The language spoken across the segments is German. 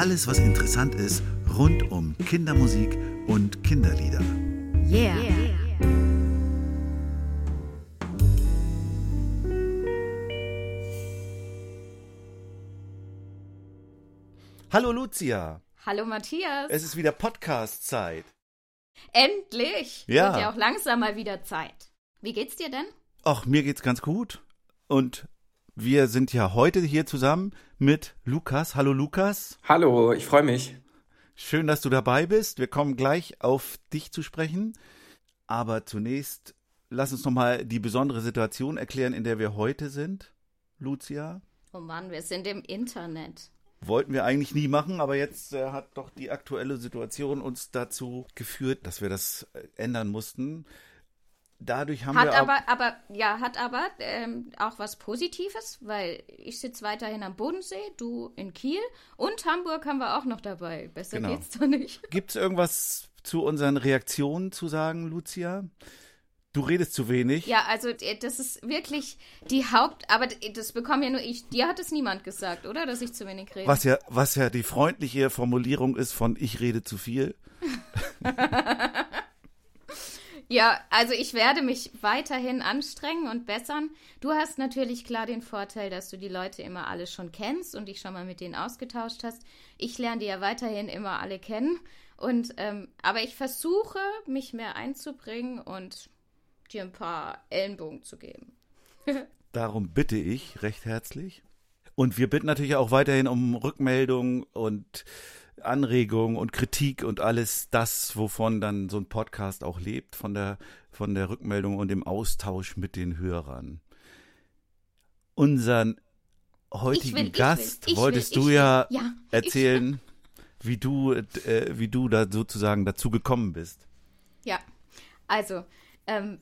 Alles, was interessant ist rund um Kindermusik und Kinderlieder. Yeah. Hallo Lucia, Hallo Matthias. es ist wieder Podcast-Zeit. Endlich. Ja. Wird ja auch langsam mal wieder Zeit. Wie geht's dir denn? Ach, mir geht's ganz gut. Und wir sind ja heute hier zusammen mit Lukas. Hallo Lukas. Hallo, ich freue mich. Schön, dass du dabei bist. Wir kommen gleich auf dich zu sprechen. Aber zunächst lass uns nochmal die besondere Situation erklären, in der wir heute sind. Lucia. Oh Mann, wir sind im Internet. Wollten wir eigentlich nie machen, aber jetzt äh, hat doch die aktuelle Situation uns dazu geführt, dass wir das äh, ändern mussten. Dadurch haben Hat wir auch, aber, aber, ja, hat aber ähm, auch was Positives, weil ich sitze weiterhin am Bodensee, du in Kiel und Hamburg haben wir auch noch dabei. Besser Genau. geht's doch nicht. Gibt es irgendwas zu unseren Reaktionen zu sagen, Lucia? Du redest zu wenig. Ja, also äh, das ist wirklich die Haupt, aber das bekomme ja nur ich. Dir hat es niemand gesagt, oder? Dass ich zu wenig rede. Was ja, was ja die freundliche Formulierung ist von ich rede zu viel. Ja, also ich werde mich weiterhin anstrengen und bessern. Du hast natürlich klar den Vorteil, dass du die Leute immer alle schon kennst und dich schon mal mit denen ausgetauscht hast. Ich lerne die ja weiterhin immer alle kennen. Und ähm, aber ich versuche, mich mehr einzubringen und dir ein paar Ellenbogen zu geben. Darum bitte ich recht herzlich. Und wir bitten natürlich auch weiterhin um Rückmeldung und Anregung und Kritik und alles das, wovon dann so ein Podcast auch lebt, von der, von der Rückmeldung und dem Austausch mit den Hörern. Unseren heutigen will, will, Gast will, wolltest ich du will. ja, Ja, erzählen, wie du, äh, wie du da sozusagen dazu gekommen bist. Ja, also, ähm,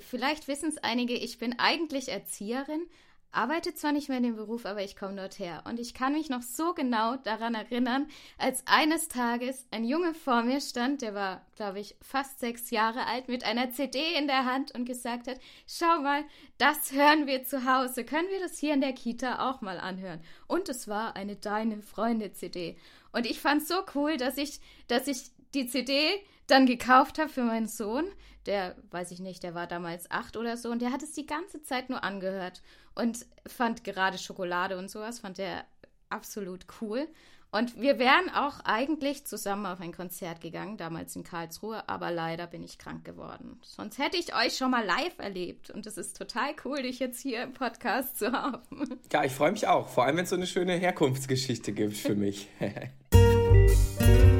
vielleicht wissen es einige, ich bin eigentlich Erzieherin, arbeite zwar nicht mehr in dem Beruf, aber ich komme dort her. Und ich kann mich noch so genau daran erinnern, als eines Tages ein Junge vor mir stand, der war, glaube ich, fast sechs Jahre alt, mit einer CD in der Hand und gesagt hat, schau mal, das hören wir zu Hause. Können wir das hier in der Kita auch mal anhören? Und es war eine Deine Freunde CD. Und ich fand so cool, dass ich, dass ich die CD dann gekauft habe für meinen Sohn. Der, weiß ich nicht, der war damals acht oder so und der hat es die ganze Zeit nur angehört und fand gerade Schokolade und sowas, fand er absolut cool. Und wir wären auch eigentlich zusammen auf ein Konzert gegangen, damals in Karlsruhe, aber leider bin ich krank geworden. Sonst hätte ich euch schon mal live erlebt und es ist total cool, dich jetzt hier im Podcast zu haben. Ja, ich freue mich auch. Vor allem, wenn es so eine schöne Herkunftsgeschichte gibt für mich.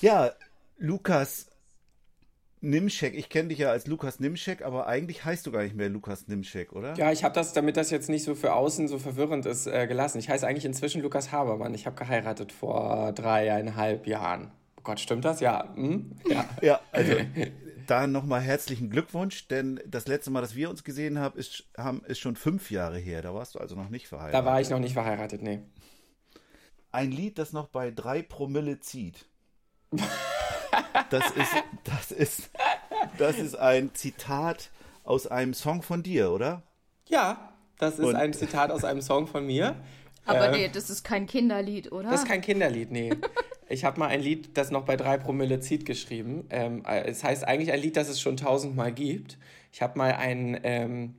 Ja, Lukas Nimschek. Ich kenne dich ja als Lukas Nimschek, aber eigentlich heißt du gar nicht mehr Lukas Nimschek, oder? ja, ich habe das, damit das jetzt nicht so für außen so verwirrend ist, äh, gelassen. Ich heiße eigentlich inzwischen Lukas Habermann. Ich habe geheiratet vor dreieinhalb Jahren. Oh Gott, stimmt das? Ja. Hm? Ja. Ja, also da nochmal herzlichen Glückwunsch, denn das letzte Mal, dass wir uns gesehen haben, ist, haben, ist schon fünf Jahre her. Da warst du also noch nicht verheiratet. Da war ich noch nicht verheiratet, nee. Ein Lied, das noch bei drei Promille zieht. Das ist, das ist, das ist ein Zitat aus einem Song von dir, oder? Ja, das ist Und- ein Zitat aus einem Song von mir. Aber Äh, nee, das ist kein Kinderlied, oder? Das ist kein Kinderlied, nee. Ich habe mal ein Lied, das noch bei drei Promille zieht, geschrieben. Ähm, äh, es heißt eigentlich ein Lied, das es schon tausendmal gibt. Ich habe mal einen ähm,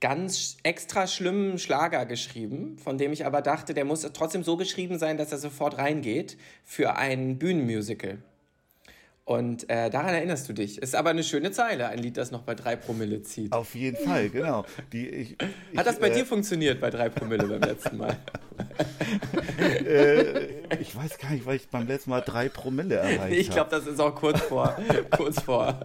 ganz extra schlimmen Schlager geschrieben, von dem ich aber dachte, der muss trotzdem so geschrieben sein, dass er sofort reingeht für ein Bühnenmusical. Und äh, daran erinnerst du dich. Ist aber eine schöne Zeile, ein Lied, das noch bei drei Promille zieht. Auf jeden Fall, genau. Die, ich, ich, Hat das bei äh, dir funktioniert bei drei Promille beim letzten Mal? Äh, ich weiß gar nicht, weil ich beim letzten Mal drei Promille erreicht Ich glaube, habe. das ist auch kurz vor, kurz vor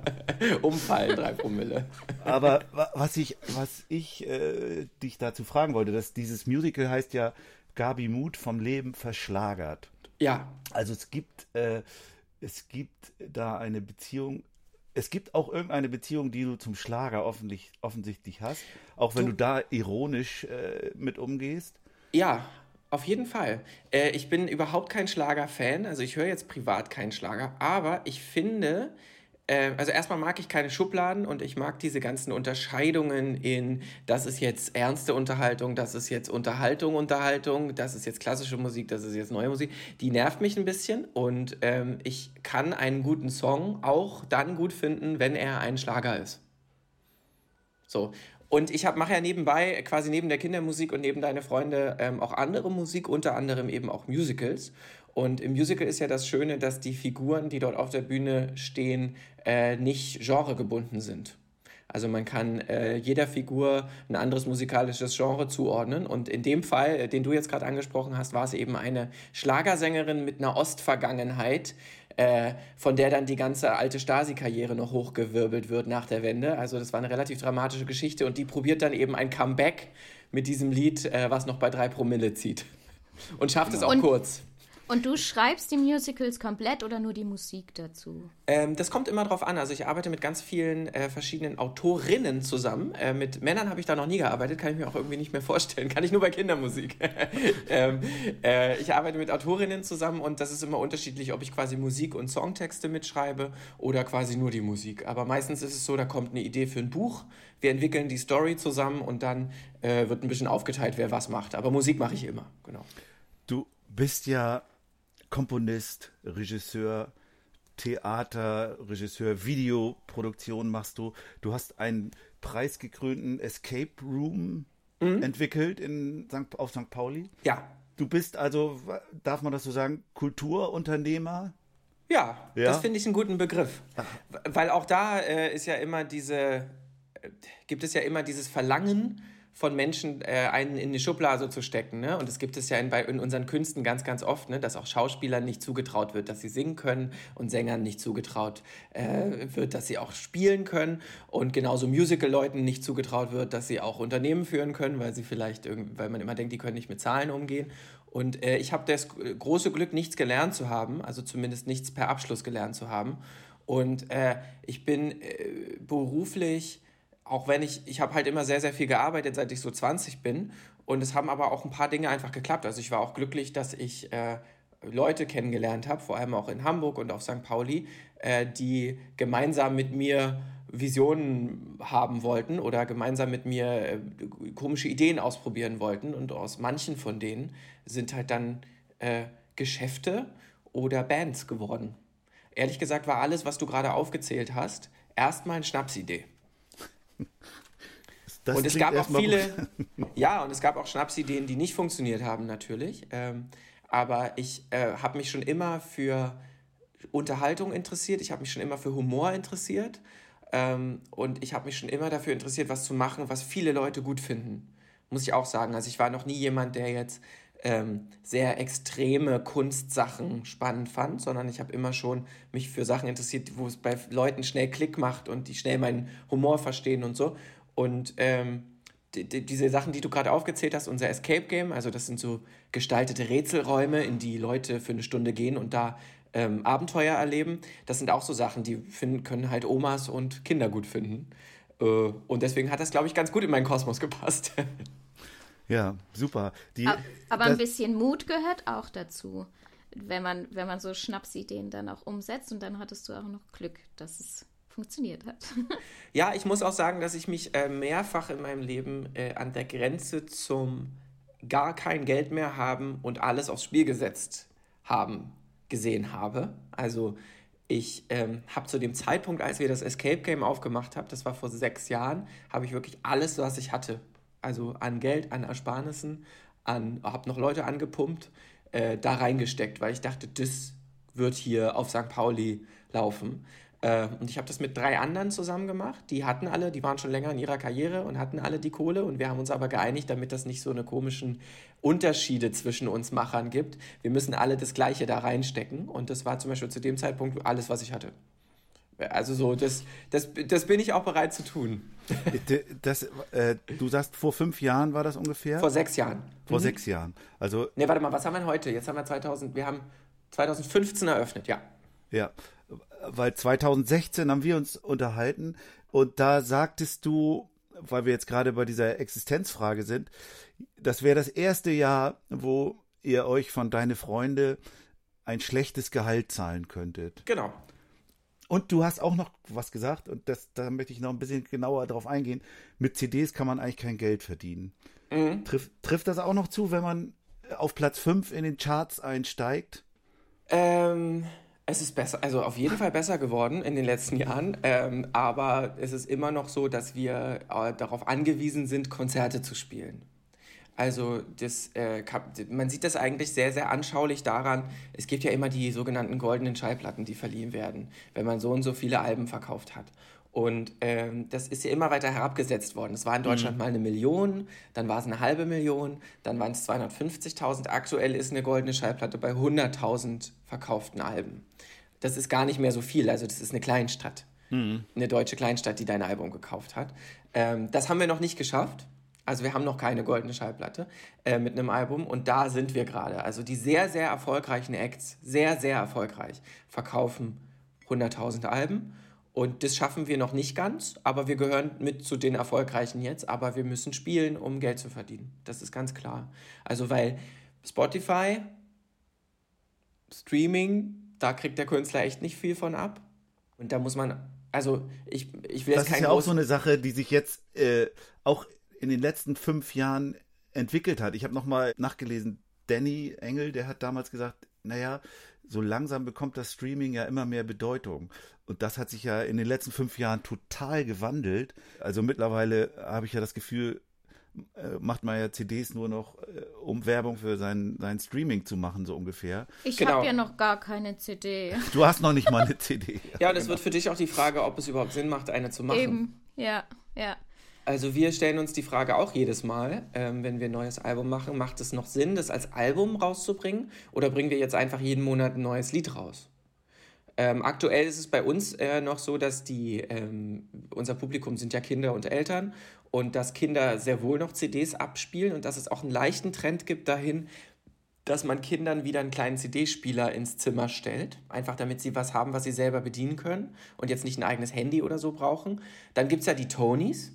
Umfallen, drei Promille. Aber wa- was ich, was ich äh, dich dazu fragen wollte, dass dieses Musical heißt ja Gabi Mut vom Leben verschlagert. Ja, Also es gibt, äh, es gibt da eine Beziehung es gibt auch irgendeine Beziehung, die du zum Schlager offensichtlich hast, auch wenn Du- du, da ironisch äh, mit umgehst. Ja, auf jeden Fall. Äh, ich bin überhaupt kein Schlager-Fan, also ich höre jetzt privat keinen Schlager, aber ich finde, also erstmal mag ich keine Schubladen und ich mag diese ganzen Unterscheidungen in, das ist jetzt ernste Unterhaltung, das ist jetzt Unterhaltung, Unterhaltung, das ist jetzt klassische Musik, das ist jetzt neue Musik. Die nervt mich ein bisschen und ähm, ich kann einen guten Song auch dann gut finden, wenn er ein Schlager ist. So. Und ich mache ja nebenbei, quasi neben der Kindermusik und neben Deine Freunde, ähm, auch andere Musik, unter anderem eben auch Musicals. Und im Musical ist ja das Schöne, dass die Figuren, die dort auf der Bühne stehen, äh, nicht genregebunden sind. Also man kann äh, jeder Figur ein anderes musikalisches Genre zuordnen. Und in dem Fall, äh, den du jetzt gerade angesprochen hast, war es eben eine Schlagersängerin mit einer Ostvergangenheit, äh, von der dann die ganze alte Stasi-Karriere noch hochgewirbelt wird nach der Wende. Also das war eine relativ dramatische Geschichte und die probiert dann eben ein Comeback mit diesem Lied, äh, was noch bei drei Promille zieht. Und schafft es auch Und- kurz. Und du schreibst die Musicals komplett oder nur die Musik dazu? Ähm, das kommt immer drauf an. Also ich arbeite mit ganz vielen äh, verschiedenen Autorinnen zusammen. Äh, mit Männern habe ich da noch nie gearbeitet, kann ich mir auch irgendwie nicht mehr vorstellen. Kann ich nur bei Kindermusik. ähm, äh, ich arbeite mit Autorinnen zusammen und das ist immer unterschiedlich, ob ich quasi Musik und Songtexte mitschreibe oder quasi nur die Musik. Aber meistens ist es so, da kommt eine Idee für ein Buch, wir entwickeln die Story zusammen und dann äh, wird ein bisschen aufgeteilt, wer was macht. Aber Musik mache ich immer, genau. Du bist ja Komponist, Regisseur, Theater, Regisseur, Videoproduktion machst du. Du hast einen preisgekrönten Escape Room entwickelt in St. auf St. Pauli. Ja, Du bist also, darf man das so sagen, Kulturunternehmer? Ja, Ja? das finde ich einen guten Begriff. Weil auch da äh, ist ja immer diese, äh, gibt es ja immer dieses Verlangen von Menschen, äh, einen in die Schublade zu stecken. Ne? Und das gibt es ja in, in unseren Künsten ganz, ganz oft, ne? dass auch Schauspielern nicht zugetraut wird, dass sie singen können und Sängern nicht zugetraut äh, wird, dass sie auch spielen können. Und genauso Musical-Leuten nicht zugetraut wird, dass sie auch Unternehmen führen können, weil sie vielleicht, weil man immer denkt, die können nicht mit Zahlen umgehen. Und äh, ich habe das große Glück, nichts gelernt zu haben, also zumindest nichts per Abschluss gelernt zu haben. Und äh, ich bin äh, beruflich, auch wenn ich, ich habe halt immer sehr, sehr viel gearbeitet, seit ich so 20 bin. Und es haben aber auch ein paar Dinge einfach geklappt. Also ich war auch glücklich, dass ich äh, Leute kennengelernt habe, vor allem auch in Hamburg und auf St. Pauli, äh, die gemeinsam mit mir Visionen haben wollten oder gemeinsam mit mir äh, komische Ideen ausprobieren wollten. Und aus manchen von denen sind halt dann äh, Geschäfte oder Bands geworden. Ehrlich gesagt war alles, was du gerade aufgezählt hast, erstmal eine Schnapsidee. Das und es gab auch viele, ja, und es gab auch Schnapsideen, die nicht funktioniert haben, natürlich. Ähm, aber ich äh, habe mich schon immer für Unterhaltung interessiert, ich habe mich schon immer für Humor interessiert ähm, und ich habe mich schon immer dafür interessiert, was zu machen, was viele Leute gut finden. Muss ich auch sagen. Also ich war noch nie jemand, der jetzt ähm, sehr extreme Kunstsachen spannend fand, sondern ich habe immer schon mich für Sachen interessiert, wo es bei Leuten schnell Klick macht und die schnell meinen Humor verstehen und so. Und ähm, die, die, diese Sachen, die du gerade aufgezählt hast, unser Escape Game, also das sind so gestaltete Rätselräume, in die Leute für eine Stunde gehen und da ähm, Abenteuer erleben. Das sind auch so Sachen, die finden, können halt Omas und Kinder gut finden. Äh, und deswegen hat das, glaube ich, ganz gut in meinen Kosmos gepasst. Ja, super. Die, Aber ein bisschen Mut gehört auch dazu, wenn man, wenn man so Schnapsideen dann auch umsetzt und dann hattest du auch noch Glück, dass es funktioniert hat. Ja, ich muss auch sagen, dass ich mich äh, mehrfach in meinem Leben äh, an der Grenze zum gar kein Geld mehr haben und alles aufs Spiel gesetzt haben gesehen habe. Also ich ähm, habe zu dem Zeitpunkt, als wir das Escape Game aufgemacht haben, das war vor sechs Jahren, habe ich wirklich alles, was ich hatte, also an Geld, an Ersparnissen, an, habe noch Leute angepumpt, äh, da reingesteckt, weil ich dachte, das wird hier auf St. Pauli laufen. Äh, und ich habe das mit drei anderen zusammen gemacht. Die hatten alle, die waren schon länger in ihrer Karriere und hatten alle die Kohle. Und wir haben uns aber geeinigt, damit das nicht so eine komischen Unterschiede zwischen uns Machern gibt. Wir müssen alle das Gleiche da reinstecken. Und das war zum Beispiel zu dem Zeitpunkt alles, was ich hatte. Also so, das, das, das bin ich auch bereit zu tun. das, äh, du sagst, vor fünf Jahren war das ungefähr? Vor sechs Jahren. Vor sechs Jahren. Also, Ne, warte mal, was haben wir denn heute? Jetzt haben wir 2000, wir haben 2015 eröffnet, ja. ja. weil 2016 haben wir uns unterhalten und da sagtest du, weil wir jetzt gerade bei dieser Existenzfrage sind, das wäre das erste Jahr, wo ihr euch von deine Freunde ein schlechtes Gehalt zahlen könntet. Genau. Und du hast auch noch was gesagt, und das, da möchte ich noch ein bisschen genauer drauf eingehen. Mit CDs kann man eigentlich kein Geld verdienen. Mhm. Triff, trifft das auch noch zu, wenn man auf Platz 5 in den Charts einsteigt? Ähm, es ist besser, also auf jeden Fall besser geworden in den letzten Jahren, ähm, aber es ist immer noch so, dass wir äh, darauf angewiesen sind, Konzerte zu spielen. Also das, äh, man sieht das eigentlich sehr, sehr anschaulich daran, es gibt ja immer die sogenannten goldenen Schallplatten, die verliehen werden, wenn man so und so viele Alben verkauft hat. Und ähm, das ist ja immer weiter herabgesetzt worden. Es war in Deutschland mal eine Million, dann war es eine halbe Million, dann waren es 250.000. Aktuell ist eine goldene Schallplatte bei 100.000 verkauften Alben. Das ist gar nicht mehr so viel. Also das ist eine Kleinstadt, eine deutsche Kleinstadt, die dein Album gekauft hat. Ähm, das haben wir noch nicht geschafft. Also wir haben noch keine goldene Schallplatte äh, mit einem Album und da sind wir gerade. Also die sehr, sehr erfolgreichen Acts, sehr, sehr erfolgreich, verkaufen 100.000 Alben und das schaffen wir noch nicht ganz, aber wir gehören mit zu den Erfolgreichen jetzt, aber wir müssen spielen, um Geld zu verdienen. Das ist ganz klar. Also weil Spotify, Streaming, da kriegt der Künstler echt nicht viel von ab und da muss man, also ich, ich will Das jetzt ist kein ja auch so eine Sache, die sich jetzt äh, auch in den letzten fünf Jahren entwickelt hat. Ich habe nochmal nachgelesen, Danny Engel, der hat damals gesagt, naja, so langsam bekommt das Streaming ja immer mehr Bedeutung. Und das hat sich ja in den letzten fünf Jahren total gewandelt. Also mittlerweile habe ich ja das Gefühl, äh, macht man ja CDs nur noch, äh, um Werbung für sein, sein Streaming zu machen, so ungefähr. Ich Genau. habe ja noch gar keine CD. Du hast noch nicht mal eine CD. Ja, und es wird für dich auch die Frage, ob es überhaupt Sinn macht, eine zu machen. Eben, ja, ja. Also wir stellen uns die Frage auch jedes Mal, ähm, wenn wir ein neues Album machen, macht es noch Sinn, das als Album rauszubringen oder bringen wir jetzt einfach jeden Monat ein neues Lied raus? Ähm, aktuell ist es bei uns äh, noch so, dass die, ähm, unser Publikum sind ja Kinder und Eltern und dass Kinder sehr wohl noch CDs abspielen und dass es auch einen leichten Trend gibt dahin, dass man Kindern wieder einen kleinen CD-Spieler ins Zimmer stellt, einfach damit sie was haben, was sie selber bedienen können und jetzt nicht ein eigenes Handy oder so brauchen. Dann gibt es ja die Tonys,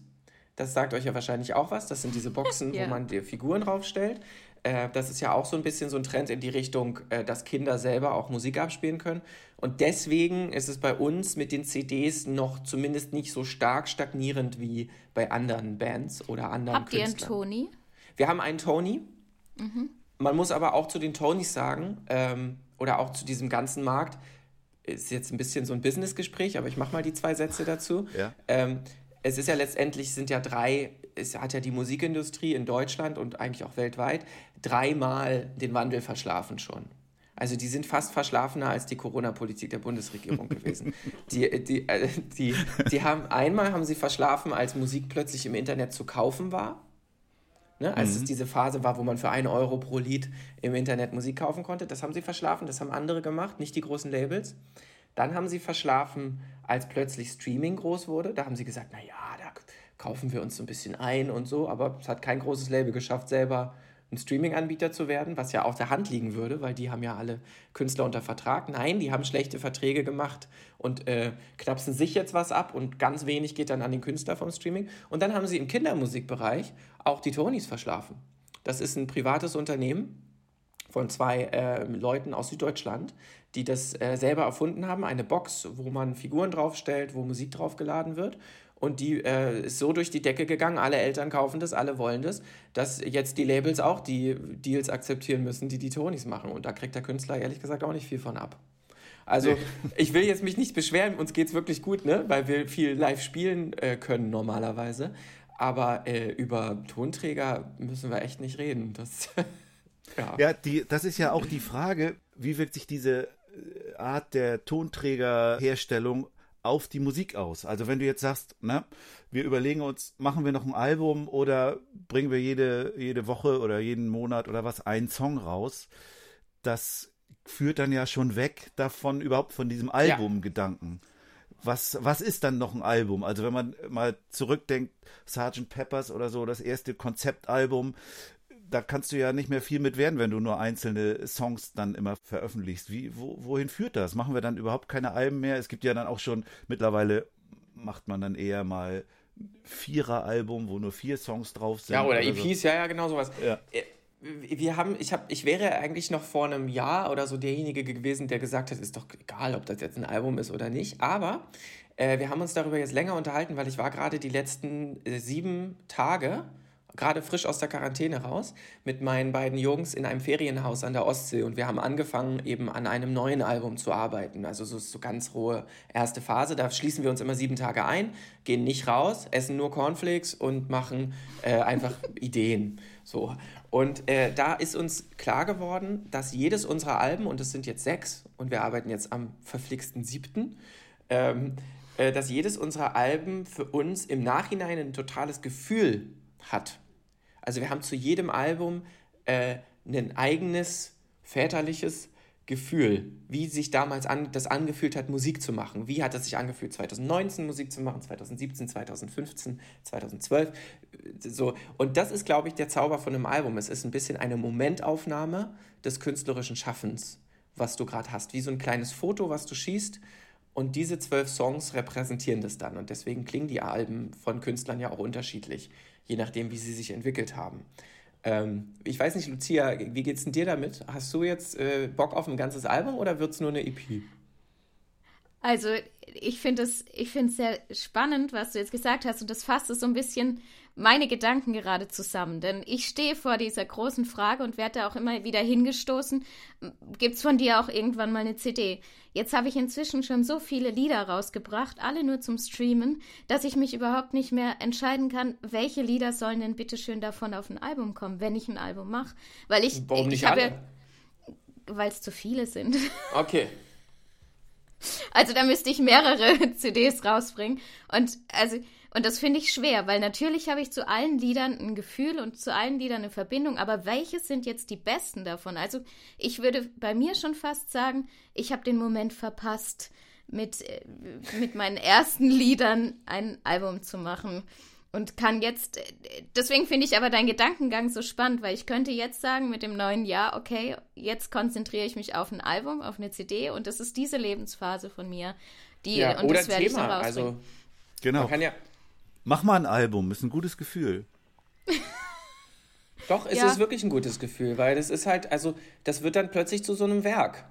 das sagt euch ja wahrscheinlich auch was. Das sind diese Boxen, Ja. wo man die Figuren draufstellt. Äh, das ist ja auch so ein bisschen so ein Trend in die Richtung, äh, dass Kinder selber auch Musik abspielen können. Und deswegen ist es bei uns mit den CDs noch zumindest nicht so stark stagnierend wie bei anderen Bands oder anderen Habt ihr einen Künstlern. Toni? Wir haben einen Tony. Man muss aber auch zu den Tonys sagen, ähm, oder auch zu diesem ganzen Markt, ist jetzt ein bisschen so ein Businessgespräch, aber ich mache mal die zwei Sätze dazu. Ja. Ähm, es ist ja letztendlich, sind ja drei, es hat ja die Musikindustrie in Deutschland und eigentlich auch weltweit dreimal den Wandel verschlafen schon. Also die sind fast verschlafener als die Corona-Politik der Bundesregierung gewesen. Die, die, äh, die, die haben einmal haben sie verschlafen, als Musik plötzlich im Internet zu kaufen war. Ne, als es diese Phase war, wo man für einen Euro pro Lied im Internet Musik kaufen konnte. Das haben sie verschlafen, das haben andere gemacht, nicht die großen Labels. Dann haben sie verschlafen, als plötzlich Streaming groß wurde. Da haben sie gesagt, naja, da kaufen wir uns so ein bisschen ein und so. Aber es hat kein großes Label geschafft, selber ein Streaming-Anbieter zu werden, was ja auf der Hand liegen würde, weil die haben ja alle Künstler unter Vertrag. Nein, die haben schlechte Verträge gemacht und äh, knapsen sich jetzt was ab und ganz wenig geht dann an den Künstler vom Streaming. Und dann haben sie im Kindermusikbereich auch die Tonys verschlafen. Das ist ein privates Unternehmen, von zwei äh, Leuten aus Süddeutschland, die das äh, selber erfunden haben. Eine Box, wo man Figuren draufstellt, wo Musik draufgeladen wird. Und die äh, ist so durch die Decke gegangen, alle Eltern kaufen das, alle wollen das, dass jetzt die Labels auch die Deals akzeptieren müssen, die die Tonys machen. Und da kriegt der Künstler ehrlich gesagt auch nicht viel von ab. Also ich will jetzt mich nicht beschweren, uns geht's wirklich gut, ne? weil wir viel live spielen äh, können normalerweise. Aber äh, über Tonträger müssen wir echt nicht reden. Das, ja. Ja, die, das ist ja auch die Frage, wie wirkt sich diese Art der Tonträgerherstellung auf die Musik aus? Also wenn du jetzt sagst, ne, wir überlegen uns, machen wir noch ein Album oder bringen wir jede, jede Woche oder jeden Monat oder was einen Song raus, das führt dann ja schon weg davon, überhaupt von diesem Albumgedanken. Was, was ist dann noch ein Album? Also wenn man mal zurückdenkt, Sgt. Peppers oder so, das erste Konzeptalbum, da kannst du ja nicht mehr viel mit werden, wenn du nur einzelne Songs dann immer veröffentlichst. Wie, wo, wohin führt das? Machen wir dann überhaupt keine Alben mehr? Es gibt ja dann auch schon, mittlerweile macht man dann eher mal Vierer-Album, wo nur vier Songs drauf sind. Ja, oder so. EPs, ja, ja, genau sowas. Ja. Äh, Wir haben, ich habe, ich wäre eigentlich noch vor einem Jahr oder so derjenige gewesen, der gesagt hat, ist doch egal, ob das jetzt ein Album ist oder nicht. Aber äh, wir haben uns darüber jetzt länger unterhalten, weil ich war gerade die letzten äh, sieben Tage, gerade frisch aus der Quarantäne raus, mit meinen beiden Jungs in einem Ferienhaus an der Ostsee und wir haben angefangen, eben an einem neuen Album zu arbeiten. Also so so ganz rohe erste Phase. Da schließen wir uns immer sieben Tage ein, gehen nicht raus, essen nur Cornflakes und machen äh, einfach Ideen. So. Und äh, da ist uns klar geworden, dass jedes unserer Alben, und es sind jetzt sechs, und wir arbeiten jetzt am verflixten siebten, ähm, äh, dass jedes unserer Alben für uns im Nachhinein ein totales Gefühl hat. Also wir haben zu jedem Album äh, ein eigenes väterliches Gefühl, wie sich damals an, das angefühlt hat, Musik zu machen. Wie hat es sich angefühlt, 2019 Musik zu machen, 2017, 2015, 2012. So. Und das ist, glaube ich, der Zauber von einem Album. Es ist ein bisschen eine Momentaufnahme des künstlerischen Schaffens, was du gerade hast. Wie so ein kleines Foto, was du schießt. Und diese zwölf Songs repräsentieren das dann. Und deswegen klingen die Alben von Künstlern ja auch unterschiedlich, je nachdem, wie sie sich entwickelt haben. Ähm, ich weiß nicht, Lucia, wie geht's denn dir damit? Hast du jetzt äh, Bock auf ein ganzes Album oder wird's nur eine EP? Also, ich finde es sehr spannend, was du jetzt gesagt hast, und das fasst es so ein bisschen meine Gedanken gerade zusammen. Denn ich stehe vor dieser großen Frage und werde da auch immer wieder hingestoßen. Gibt es von dir auch irgendwann mal eine CD? Jetzt habe ich inzwischen schon so viele Lieder rausgebracht, alle nur zum Streamen, dass ich mich überhaupt nicht mehr entscheiden kann, welche Lieder sollen denn bitte schön davon auf ein Album kommen, wenn ich ein Album mache. Weil ich, Warum ich nicht habe alle? ja, weil es zu viele sind. Okay. Also da müsste ich mehrere CDs rausbringen. Und also, und das finde ich schwer, weil natürlich habe ich zu allen Liedern ein Gefühl und zu allen Liedern eine Verbindung, aber welche sind jetzt die besten davon? Also ich würde bei mir schon fast sagen, ich habe den Moment verpasst, mit, äh, mit meinen ersten Liedern ein Album zu machen. Und kann jetzt, äh, deswegen finde ich aber deinen Gedankengang so spannend, weil ich könnte jetzt sagen mit dem neuen Jahr, okay, jetzt konzentriere ich mich auf ein Album, auf eine CD und das ist diese Lebensphase von mir, die Ja, und oder das werde ich Thema. rausbringen. Also, Genau. man kann ja. Mach mal ein Album, ist ein gutes Gefühl. Doch, es Ja. ist wirklich ein gutes Gefühl, weil das ist halt, also, das wird dann plötzlich zu so einem Werk.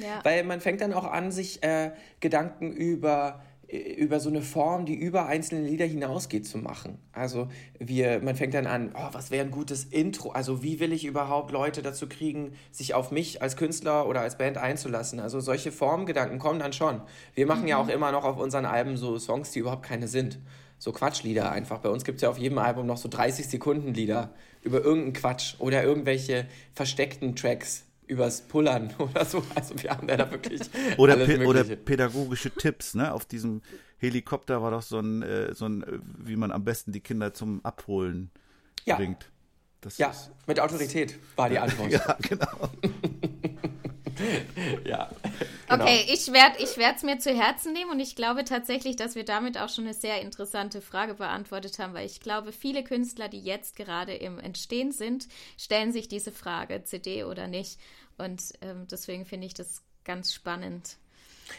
ja. Weil man fängt dann auch an, sich äh, Gedanken über, äh, über so eine Form, die über einzelne Lieder hinausgeht, zu machen. Also wir, man fängt dann an, oh, was wäre ein gutes Intro? Also wie will ich überhaupt Leute dazu kriegen, sich auf mich als Künstler oder als Band einzulassen? Also solche Formgedanken kommen dann schon. Wir machen ja auch immer noch auf unseren Alben so Songs, die überhaupt keine sind. So Quatschlieder einfach. Bei uns gibt es ja auf jedem Album noch so 30 Sekunden Lieder über irgendeinen Quatsch oder irgendwelche versteckten Tracks übers Pullern oder so. Also wir haben ja da wirklich Oder, pe oder pädagogische Tipps, ne? Auf diesem Helikopter war doch so ein, äh, so ein, äh, wie man am besten die Kinder zum Abholen Ja. bringt. Das Ja, ist, mit Autorität war die Antwort. ja, genau. Ja. Genau. Okay, ich werde ich es mir zu Herzen nehmen und ich glaube tatsächlich, dass wir damit auch schon eine sehr interessante Frage beantwortet haben, weil ich glaube, viele Künstler, die jetzt gerade im Entstehen sind, stellen sich diese Frage, CD oder nicht. Und ähm, deswegen finde ich das ganz spannend.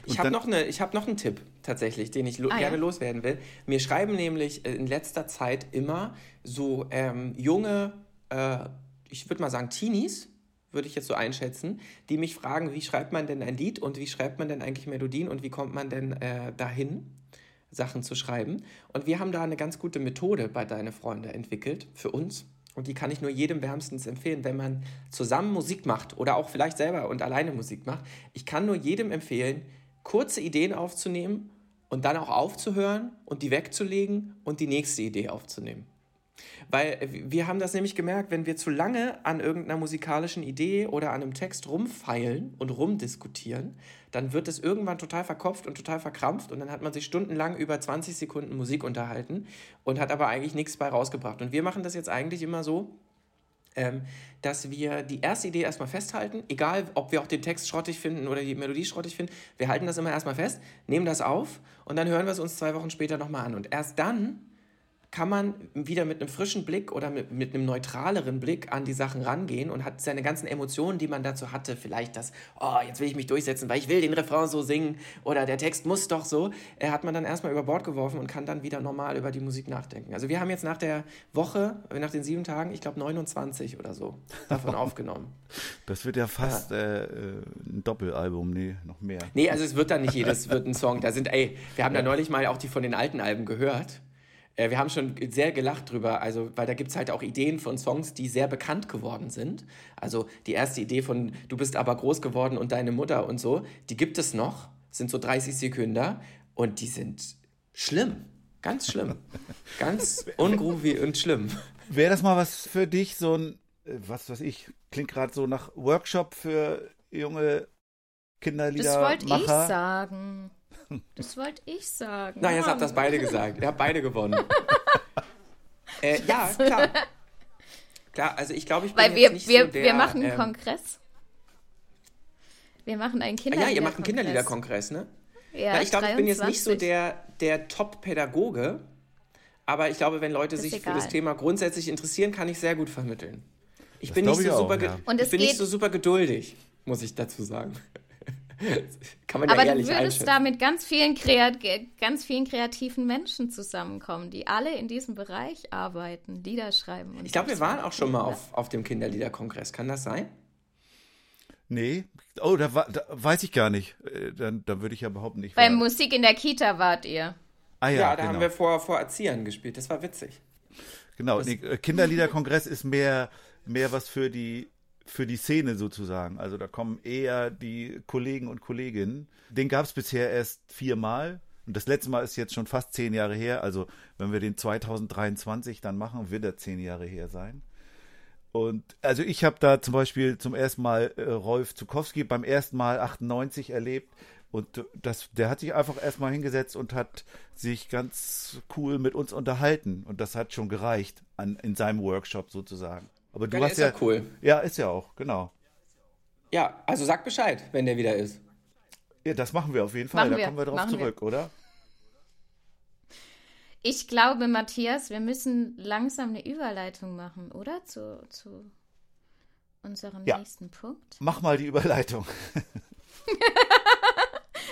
Ich habe noch, eine- ich hab noch einen Tipp tatsächlich, den ich lo Ah, gerne ja. loswerden will. Mir schreiben nämlich äh, in letzter Zeit immer so ähm, junge, äh, ich würde mal sagen Teenies, würde ich jetzt so einschätzen, die mich fragen, wie schreibt man denn ein Lied und wie schreibt man denn eigentlich Melodien und wie kommt man denn äh, dahin, Sachen zu schreiben. Und wir haben da eine ganz gute Methode bei Deine Freunde entwickelt für uns. Und die kann ich nur jedem wärmstens empfehlen, wenn man zusammen Musik macht oder auch vielleicht selber und alleine Musik macht. Ich kann nur jedem empfehlen, kurze Ideen aufzunehmen und dann auch aufzuhören und die wegzulegen und die nächste Idee aufzunehmen. Weil äh, wir haben das nämlich gemerkt, wenn wir zu lange an irgendeiner musikalischen Idee oder an einem Text rumfeilen und rumdiskutieren, dann wird es irgendwann total verkopft und total verkrampft und dann hat man sich stundenlang über 20 Sekunden Musik unterhalten und hat aber eigentlich nichts bei rausgebracht. Und wir machen das jetzt eigentlich immer so, ähm, dass wir die erste Idee erstmal festhalten, egal ob wir auch den Text schrottig finden oder die Melodie schrottig finden, wir halten das immer erstmal fest, nehmen das auf und dann hören wir es uns zwei Wochen später nochmal an. Und erst dann kann man wieder mit einem frischen Blick oder mit, mit einem neutraleren Blick an die Sachen rangehen und hat seine ganzen Emotionen, die man dazu hatte, vielleicht das, oh, jetzt will ich mich durchsetzen, weil ich will den Refrain so singen oder der Text muss doch so, äh, hat man dann erstmal über Bord geworfen und kann dann wieder normal über die Musik nachdenken. Also wir haben jetzt nach der Woche, nach den sieben Tagen, ich glaube 29 oder so, davon aufgenommen. Das wird ja fast Äh, äh, ein Doppelalbum, nee, noch mehr. Nee, also es wird dann nicht jedes wird ein Song. Da sind, ey, wir haben ja. da neulich mal auch die von den alten Alben gehört. Äh, wir haben schon sehr gelacht drüber, also, weil da gibt es halt auch Ideen von Songs, die sehr bekannt geworden sind. Also die erste Idee von Du bist aber groß geworden und deine Mutter und so, die gibt es noch, sind so 30 Sekunden und die sind schlimm. Ganz schlimm. Ganz ungroovy und schlimm. Wäre das mal was für dich, so ein, äh, was weiß ich, klingt gerade so nach Workshop für junge Kinderliedermacher? Das wollte ich sagen. Das wollte ich sagen. Na, jetzt habt das beide gesagt. Ihr habt beide gewonnen. äh, ja, klar. Klar, also ich glaube, ich bin Weil wir, nicht wir, so der... wir machen einen ähm, Kongress. Wir machen einen Ah, Kinderliederkongress. ja, ihr macht einen Kinderliederkongress, ne? Ja, Na, ich glaube, ich bin jetzt nicht so 23. der, der Top-Pädagoge, aber ich glaube, wenn Leute sich egal. für das Thema grundsätzlich interessieren, kann ich sehr gut vermitteln. Ich bin, glaub nicht so, ich auch, super, ja. Und ich es bin nicht geht- so super geduldig, muss ich dazu sagen. kann man ja Aber du ehrlich würdest da mit ganz vielen, kreat ganz vielen kreativen Menschen zusammenkommen, die alle in diesem Bereich arbeiten, Lieder schreiben. Und ich glaube, wir waren auch schon mal auf, auf dem Kinderliederkongress. Kann das sein? Nee. Oh, da, da weiß ich gar nicht. Äh, Dann, da würde ich ja behaupten, nicht. Bei Musik in der Kita wart ihr. ah, ja, Ja, da genau. haben wir vor, vor Erziehern gespielt. Das war witzig. Genau, nee, äh, Kinderliederkongress ist mehr, mehr was für die, für die Szene sozusagen. Also da kommen eher die Kollegen und Kolleginnen. Den gab es bisher erst viermal. Und das letzte Mal ist jetzt schon fast zehn Jahre her. Also wenn wir den 2023 dann machen, wird er zehn Jahre her sein. Und also ich habe da zum Beispiel zum ersten Mal äh, Rolf Zukowski beim ersten Mal 98 erlebt. Und das, der hat sich einfach erstmal hingesetzt und hat sich ganz cool mit uns unterhalten. Und das hat schon gereicht an, in seinem Workshop sozusagen. Aber du Ja, hast ist ja ja. cool. Ja, ist ja auch, genau. Ja, also sag Bescheid, wenn der wieder ist. Ja, das machen wir auf jeden Fall. Machen da wir, kommen wir drauf machen wir. zurück, oder? Ich glaube, Matthias, wir müssen langsam eine Überleitung machen, oder? Zu, zu unserem Ja. nächsten Punkt. Mach mal die Überleitung.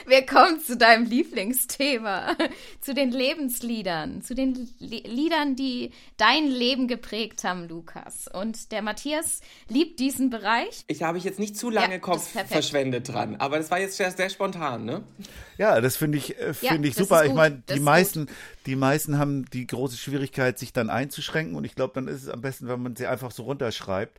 Wir kommen zu deinem Lieblingsthema, zu den Lebensliedern, zu den Li- Liedern, die dein Leben geprägt haben, Lukas. Und der Matthias liebt diesen Bereich. Ich habe ich jetzt nicht zu lange Ja, Kopf verschwendet dran, aber das war jetzt sehr, sehr spontan, ne? Ja, das finde ich, äh, Ja, finde ich super. Ich meine, die ist meisten, die meisten haben die große Schwierigkeit, sich dann einzuschränken. Und ich glaube, dann ist es am besten, wenn man sie einfach so runterschreibt.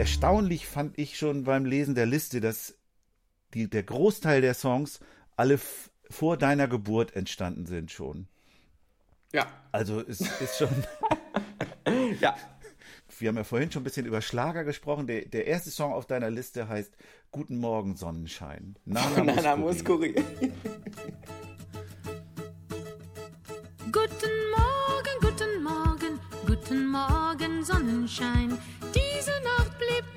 Erstaunlich fand ich schon beim Lesen der Liste, dass die, der Großteil der Songs alle vor deiner Geburt entstanden sind schon. Ja. Also es ist schon. Ja. Wir haben ja vorhin schon ein bisschen über Schlager gesprochen. Der, der erste Song auf deiner Liste heißt Guten Morgen, Sonnenschein. Nana, Nana. Muskuri. Guten Morgen, guten Morgen, guten Morgen, Sonnenschein. Diese Nacht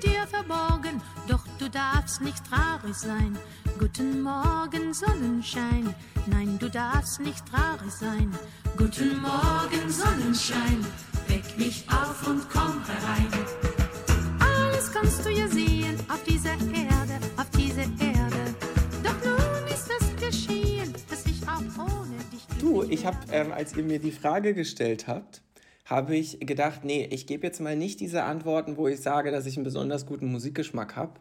dir verborgen, doch du darfst nicht traurig sein. Guten Morgen, Sonnenschein. Nein, du darfst nicht traurig sein. Guten Morgen, Sonnenschein. Weck mich auf und komm herein. Alles kannst du ja sehen auf dieser Erde, auf dieser Erde. Doch nun ist es geschehen, dass ich auch ohne dich Du, ich habe, ähm, als ihr mir die Frage gestellt habt, habe ich gedacht, nee, ich gebe jetzt mal nicht diese Antworten, wo ich sage, dass ich einen besonders guten Musikgeschmack habe,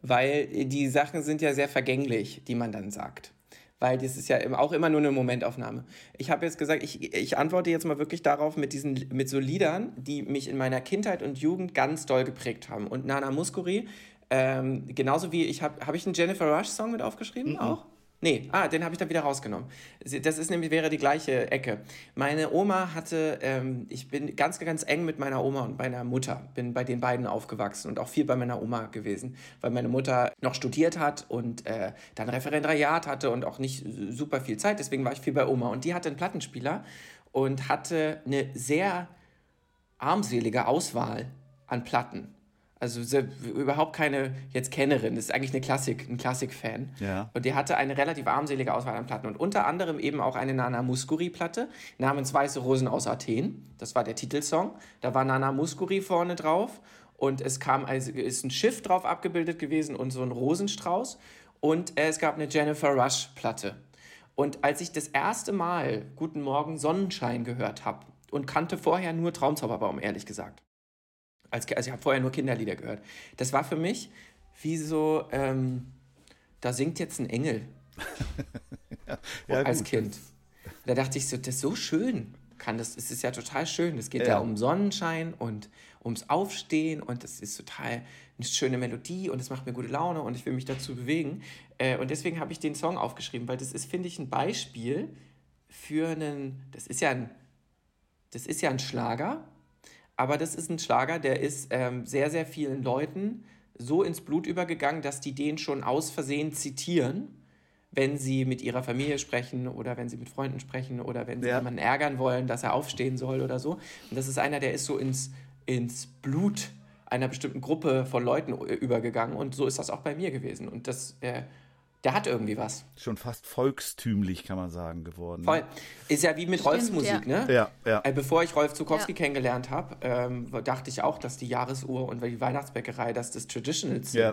weil die Sachen sind ja sehr vergänglich, die man dann sagt. Weil das ist ja auch immer nur eine Momentaufnahme. Ich habe jetzt gesagt, ich, ich antworte jetzt mal wirklich darauf mit diesen, mit so Liedern, die mich in meiner Kindheit und Jugend ganz doll geprägt haben. Und Nana Muscuri, ähm, genauso wie ich habe, habe ich einen Jennifer Rush Song mit aufgeschrieben auch? Nee, ah, den habe ich dann wieder rausgenommen. Das ist nämlich, wäre die gleiche Ecke. Meine Oma hatte, ähm, ich bin ganz, ganz eng mit meiner Oma und meiner Mutter, bin bei den beiden aufgewachsen und auch viel bei meiner Oma gewesen, weil meine Mutter noch studiert hat und äh, dann Referendariat hatte und auch nicht super viel Zeit, deswegen war ich viel bei Oma. Und die hatte einen Plattenspieler und hatte eine sehr armselige Auswahl an Platten. Also überhaupt keine jetzt Kennerin. Das ist eigentlich eine Klassik, ein Klassik-Fan. Ja. Und die hatte eine relativ armselige Auswahl an Platten. Und unter anderem eben auch eine Nana Muscuri-Platte namens Weiße Rosen aus Athen. Das war der Titelsong. Da war Nana Muscuri vorne drauf. Und es kam, also ist ein Schiff drauf abgebildet gewesen und so ein Rosenstrauß. Und äh, es gab eine Jennifer Rush-Platte. Und als ich das erste Mal Guten Morgen Sonnenschein gehört habe und kannte vorher nur Traumzauberbaum, ehrlich gesagt. Als, also ich habe vorher nur Kinderlieder gehört. Das war für mich wie so, ähm, da singt jetzt ein Engel Ja, als gut. Kind. Da dachte ich so, das ist so schön. Kann das, es ist ja total schön. Es geht ja. Ja. um Sonnenschein und ums Aufstehen und das ist total eine schöne Melodie und es macht mir gute Laune und ich will mich dazu bewegen. Äh, und deswegen habe ich den Song aufgeschrieben, weil das ist, finde ich, ein Beispiel für einen, das ist ja ein, das ist ja ein Schlager, aber das ist ein Schlager, der ist ähm, sehr, sehr vielen Leuten so ins Blut übergegangen, dass die den schon aus Versehen zitieren, wenn sie mit ihrer Familie sprechen oder wenn sie mit Freunden sprechen oder wenn sie Ja. jemanden ärgern wollen, dass er aufstehen soll oder so. Und das ist einer, der ist so ins, ins Blut einer bestimmten Gruppe von Leuten äh, übergegangen und so ist das auch bei mir gewesen. Und das, äh, der hat irgendwie was. Schon fast volkstümlich, kann man sagen, geworden. Voll. Ist ja wie mit Rolfs Stimmt, Musik, ja. ne? Ja, ja. Äh, Bevor ich Rolf Zukowski Ja. kennengelernt habe, ähm, dachte ich auch, dass die Jahresuhr und die Weihnachtsbäckerei, dass das Traditionals sind. Ja.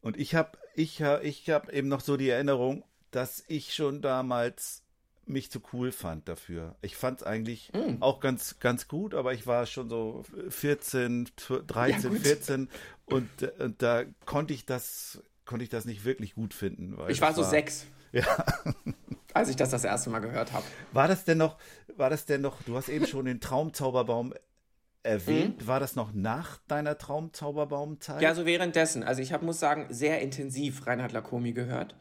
Und ich habe ich, ich hab eben noch so die Erinnerung, dass ich schon damals mich zu cool fand dafür. Ich fand es eigentlich Hm. auch ganz, ganz gut, aber ich war schon so 14, 13, Ja, gut. 14 und, äh, und da konnte ich das, konnte ich das nicht wirklich gut finden. Weil Ich war so sechs, Ja. als ich das das erste Mal gehört habe. War das denn noch, war das denn noch, du hast eben schon den Traumzauberbaum erwähnt, war das noch nach deiner Traumzauberbaumzeit? Mhm. Ja, so währenddessen. Also ich hab, muss sagen, sehr intensiv Reinhard Lacomi gehört.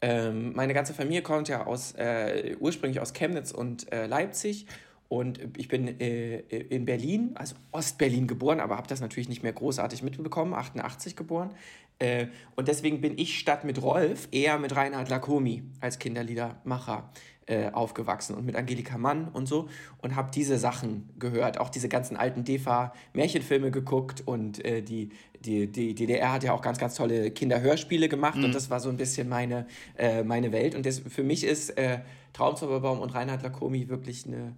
Ähm, meine ganze Familie kommt ja aus, äh, ursprünglich aus Chemnitz und äh, Leipzig. Und ich bin äh, in Berlin, also Ostberlin geboren, aber habe das natürlich nicht mehr großartig mitbekommen, 88 geboren. Äh, und deswegen bin ich statt mit Rolf eher mit Reinhard Lacomi als Kinderliedermacher äh, aufgewachsen und mit Angelika Mann und so und habe diese Sachen gehört, auch diese ganzen alten DEFA-Märchenfilme geguckt und äh, die, die, die DDR hat ja auch ganz, ganz tolle Kinderhörspiele gemacht und das war so ein bisschen meine, äh, meine Welt und das, für mich ist äh, Traumzauberbaum und Reinhard Lacomi wirklich eine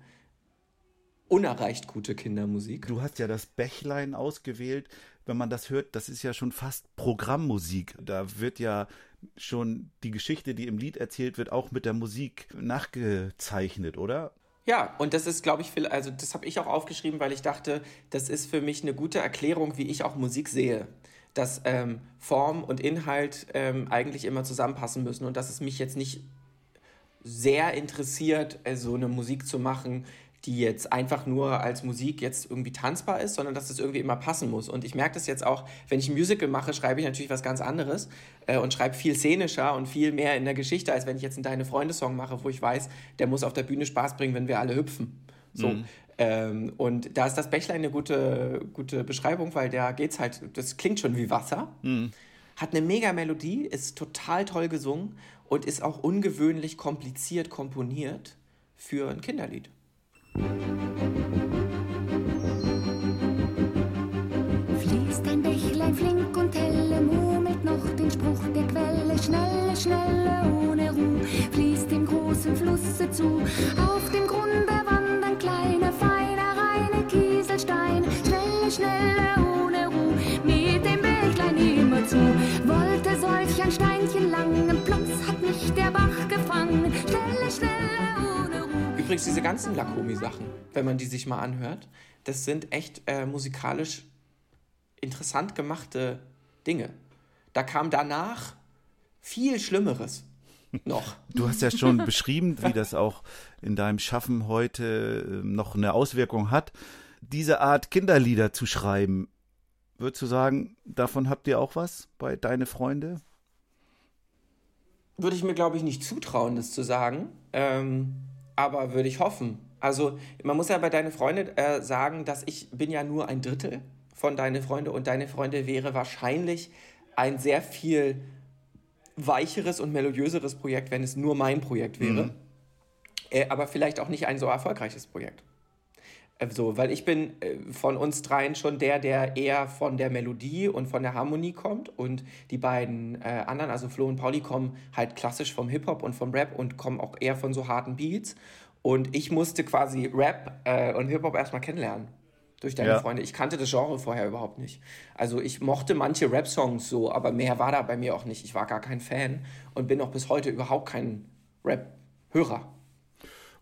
unerreicht gute Kindermusik. Du hast ja das Bächlein ausgewählt. Wenn man das hört, das ist ja schon fast Programmmusik. Da wird ja schon die Geschichte, die im Lied erzählt wird, auch mit der Musik nachgezeichnet, oder? Ja, und das ist, glaube ich, also das habe ich auch aufgeschrieben, weil ich dachte, das ist für mich eine gute Erklärung, wie ich auch Musik sehe. Dass ähm, Form und Inhalt ähm, eigentlich immer zusammenpassen müssen und dass es mich jetzt nicht sehr interessiert, äh, so eine Musik zu machen, die jetzt einfach nur als Musik jetzt irgendwie tanzbar ist, sondern dass es irgendwie immer passen muss. Und ich merke das jetzt auch, wenn ich ein Musical mache, schreibe ich natürlich was ganz anderes äh, und schreibe viel szenischer und viel mehr in der Geschichte, als wenn ich jetzt einen Deine Freunde-Song mache, wo ich weiß, der muss auf der Bühne Spaß bringen, wenn wir alle hüpfen. So. Ähm, und da ist das Bächlein eine gute, gute Beschreibung, weil da geht's halt, das klingt schon wie Wasser. Hat eine mega Melodie, ist total toll gesungen und ist auch ungewöhnlich kompliziert komponiert für ein Kinderlied. Fließt ein Bächlein flink und helle, murmelt noch den Spruch der Quelle. Schnelle, schnelle, ohne Ruhe, fließt dem großen Flusse zu. Auf dem Übrigens, diese ganzen Lakomi-Sachen, wenn man die sich mal anhört, das sind echt äh, musikalisch interessant gemachte Dinge. Da kam danach viel Schlimmeres noch. Du hast ja schon beschrieben, wie das auch in deinem Schaffen heute äh, noch eine Auswirkung hat. Diese Art Kinderlieder zu schreiben, würdest du sagen, davon habt ihr auch was bei Deine Freunde? Würde ich mir, glaube ich, nicht zutrauen, das zu sagen. Ähm, aber würde ich hoffen. Also man muss ja bei Deine Freunde äh, sagen, dass ich bin ja nur ein Drittel von Deine Freunde und Deine Freunde wäre wahrscheinlich ein sehr viel weicheres und melodiöseres Projekt, wenn es nur mein Projekt wäre. Äh, aber vielleicht auch nicht ein so erfolgreiches Projekt. So, weil ich bin äh, von uns dreien schon der, der eher von der Melodie und von der Harmonie kommt. Und die beiden äh, anderen, also Flo und Pauli, kommen halt klassisch vom Hip-Hop und vom Rap und kommen auch eher von so harten Beats. Und ich musste quasi Rap äh, und Hip-Hop erstmal kennenlernen. Durch deine Ja. Freunde. Ich kannte das Genre vorher überhaupt nicht. Also ich mochte manche Rap-Songs so, aber mehr war da bei mir auch nicht. Ich war gar kein Fan und bin auch bis heute überhaupt kein Rap-Hörer.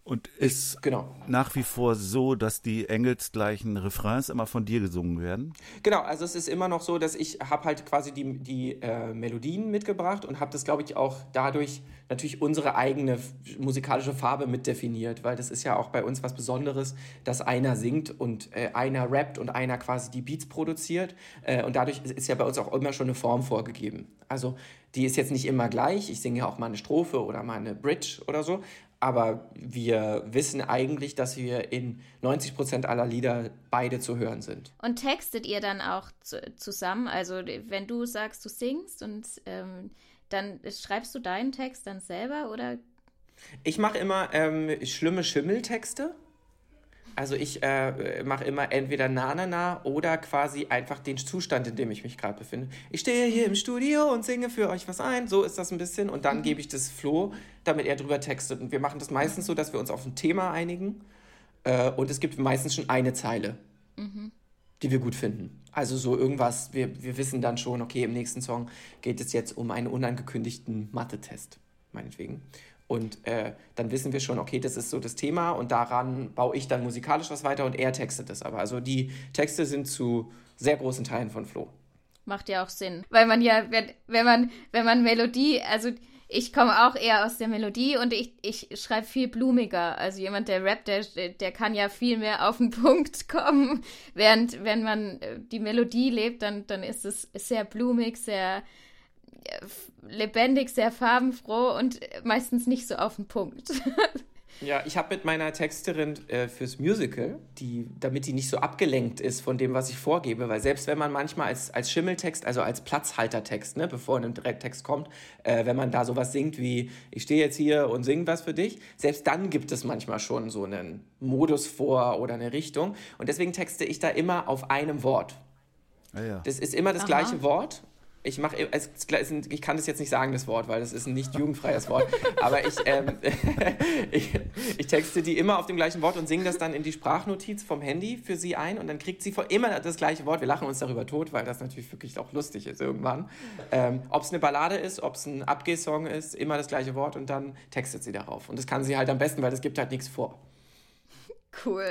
Und ist Genau. nach wie vor so, dass die engelsgleichen Refrains immer von dir gesungen werden? Genau, also es ist immer noch so, dass ich habe halt quasi die, die äh, Melodien mitgebracht und habe das, glaube ich, auch dadurch natürlich unsere eigene musikalische Farbe mit definiert, weil das ist ja auch bei uns was Besonderes, dass einer singt und äh, einer rappt und einer quasi die Beats produziert äh, und dadurch ist, ist ja bei uns auch immer schon eine Form vorgegeben. Also die ist jetzt nicht immer gleich, ich singe ja auch mal eine Strophe oder mal eine Bridge oder so, aber wir wissen eigentlich, dass wir in 90% aller Lieder beide zu hören sind. Und textet ihr dann auch zu, zusammen? Also wenn du sagst, du singst und ähm, dann schreibst du deinen Text dann selber oder Ich mache immer ähm, schlimme Schimmeltexte. Also ich äh, mache immer entweder na na na oder quasi einfach den Zustand, in dem ich mich gerade befinde. Ich stehe hier im Studio und singe für euch was ein. So ist das ein bisschen. Und dann gebe ich das Flo, damit er drüber textet. Und wir machen das meistens so, dass wir uns auf ein Thema einigen. Äh, und es gibt meistens schon eine Zeile, die wir gut finden. Also so irgendwas, wir, wir wissen dann schon, okay, im nächsten Song geht es jetzt um einen unangekündigten Mathe-Test, meinetwegen. Und äh, dann wissen wir schon, okay, das ist so das Thema und daran baue ich dann musikalisch was weiter und er textet es aber. Also die Texte sind zu sehr großen Teilen von Flo. macht ja auch Sinn, weil man ja wenn, wenn man wenn man Melodie, also ich komme auch eher aus der Melodie und ich, ich schreibe viel blumiger. Also jemand, der rappt, der, der kann ja viel mehr auf den Punkt kommen. Während wenn man äh, die Melodie lebt, dann, dann ist es sehr blumig, sehr äh, lebendig, sehr farbenfroh und meistens nicht so auf den Punkt. Ja, ich habe mit meiner Texterin äh, fürs Musical, die, damit die nicht so abgelenkt ist von dem, was ich vorgebe, weil selbst wenn man manchmal als, als Schimmeltext, also als Platzhaltertext, ne, bevor ein Text kommt, äh, wenn man da sowas singt wie, ich stehe jetzt hier und singe was für dich, selbst dann gibt es manchmal schon so einen Modus vor oder eine Richtung. Und deswegen texte ich da immer auf einem Wort. Ja, ja. Das ist immer das Aha. gleiche Wort. Ich mache, es, es- ich kann das jetzt nicht sagen, das Wort, weil das ist ein nicht jugendfreies Wort. Aber ich, ähm, ich, ich texte die immer auf dem gleichen Wort und singe das dann in die Sprachnotiz vom Handy für sie ein und dann kriegt sie vor immer das gleiche Wort. Wir lachen uns darüber tot, weil das natürlich wirklich auch lustig ist irgendwann. Ähm, ob es eine Ballade ist, ob es ein Abgeh-Song ist, immer das gleiche Wort und dann textet sie darauf. Und das kann sie halt am besten, weil das gibt halt nichts vor. cool.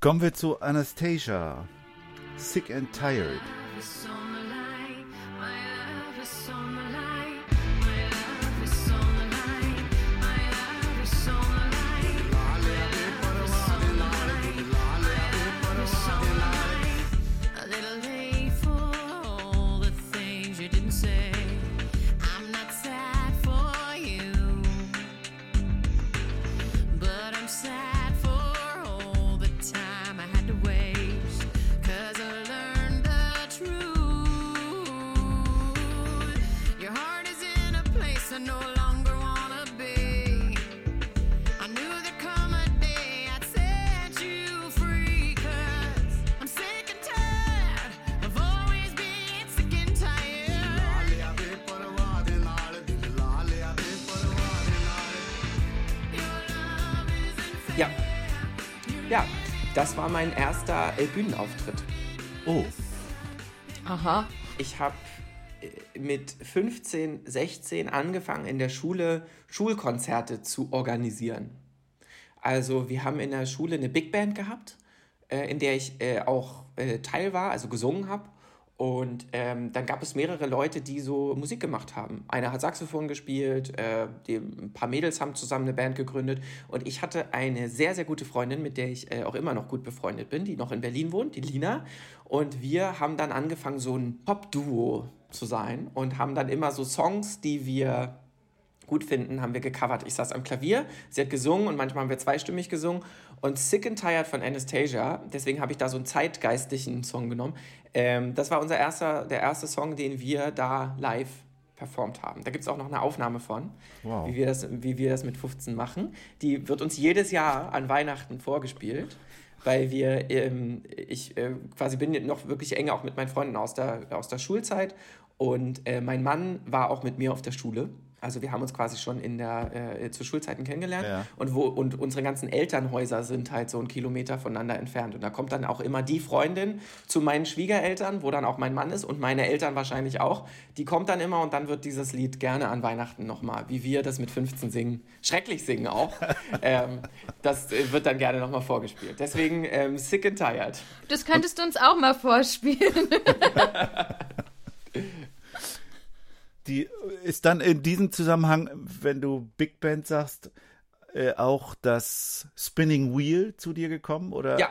Kommen wir zu Anastasia. Sick and Tired. Das war mein erster äh, Bühnenauftritt. Oh, Aha. Ich habe mit 15, 16 angefangen, in der Schule Schulkonzerte zu organisieren. Also wir haben in der Schule eine Big Band gehabt, äh, in der ich äh, auch äh, Teil war, also gesungen habe. Und ähm, dann gab es mehrere Leute, die so Musik gemacht haben. Einer hat Saxophon gespielt, äh, die, ein paar Mädels haben zusammen eine Band gegründet. Und ich hatte eine sehr, sehr gute Freundin, mit der ich äh, auch immer noch gut befreundet bin, die noch in Berlin wohnt, die Lina. Und wir haben dann angefangen, so ein Pop-Duo zu sein und haben dann immer so Songs, die wir gut finden, haben wir gecovert. Ich saß am Klavier, sie hat gesungen und manchmal haben wir zweistimmig gesungen. Und Sick and Tired von Anastasia, deswegen habe ich da so einen zeitgeistlichen Song genommen. Ähm, das war unser erster, der erste Song, den wir da live performt haben. Da gibt es auch noch eine Aufnahme von, Wow. wie, wir das, wie wir das mit 15 machen. Die wird uns jedes Jahr an Weihnachten vorgespielt, weil wir, ähm, ich äh, quasi bin noch wirklich eng auch mit meinen Freunden aus der, aus der Schulzeit und äh, mein Mann war auch mit mir auf der Schule. Also wir haben uns quasi schon in der, äh, zu Schulzeiten kennengelernt Ja. und, wo, und unsere ganzen Elternhäuser sind halt so einen Kilometer voneinander entfernt. Und da kommt dann auch immer die Freundin zu meinen Schwiegereltern, wo dann auch mein Mann ist und meine Eltern wahrscheinlich auch. Die kommt dann immer und dann wird dieses Lied gerne an Weihnachten nochmal, wie wir das mit 15 singen, schrecklich singen auch. ähm, das äh, wird dann gerne nochmal vorgespielt. Deswegen ähm, Sick and Tired. Das könntest du uns auch mal vorspielen. Die ist dann in diesem Zusammenhang, wenn du Big Band sagst, äh, auch das Spinning Wheel zu dir gekommen? Oder? Ja.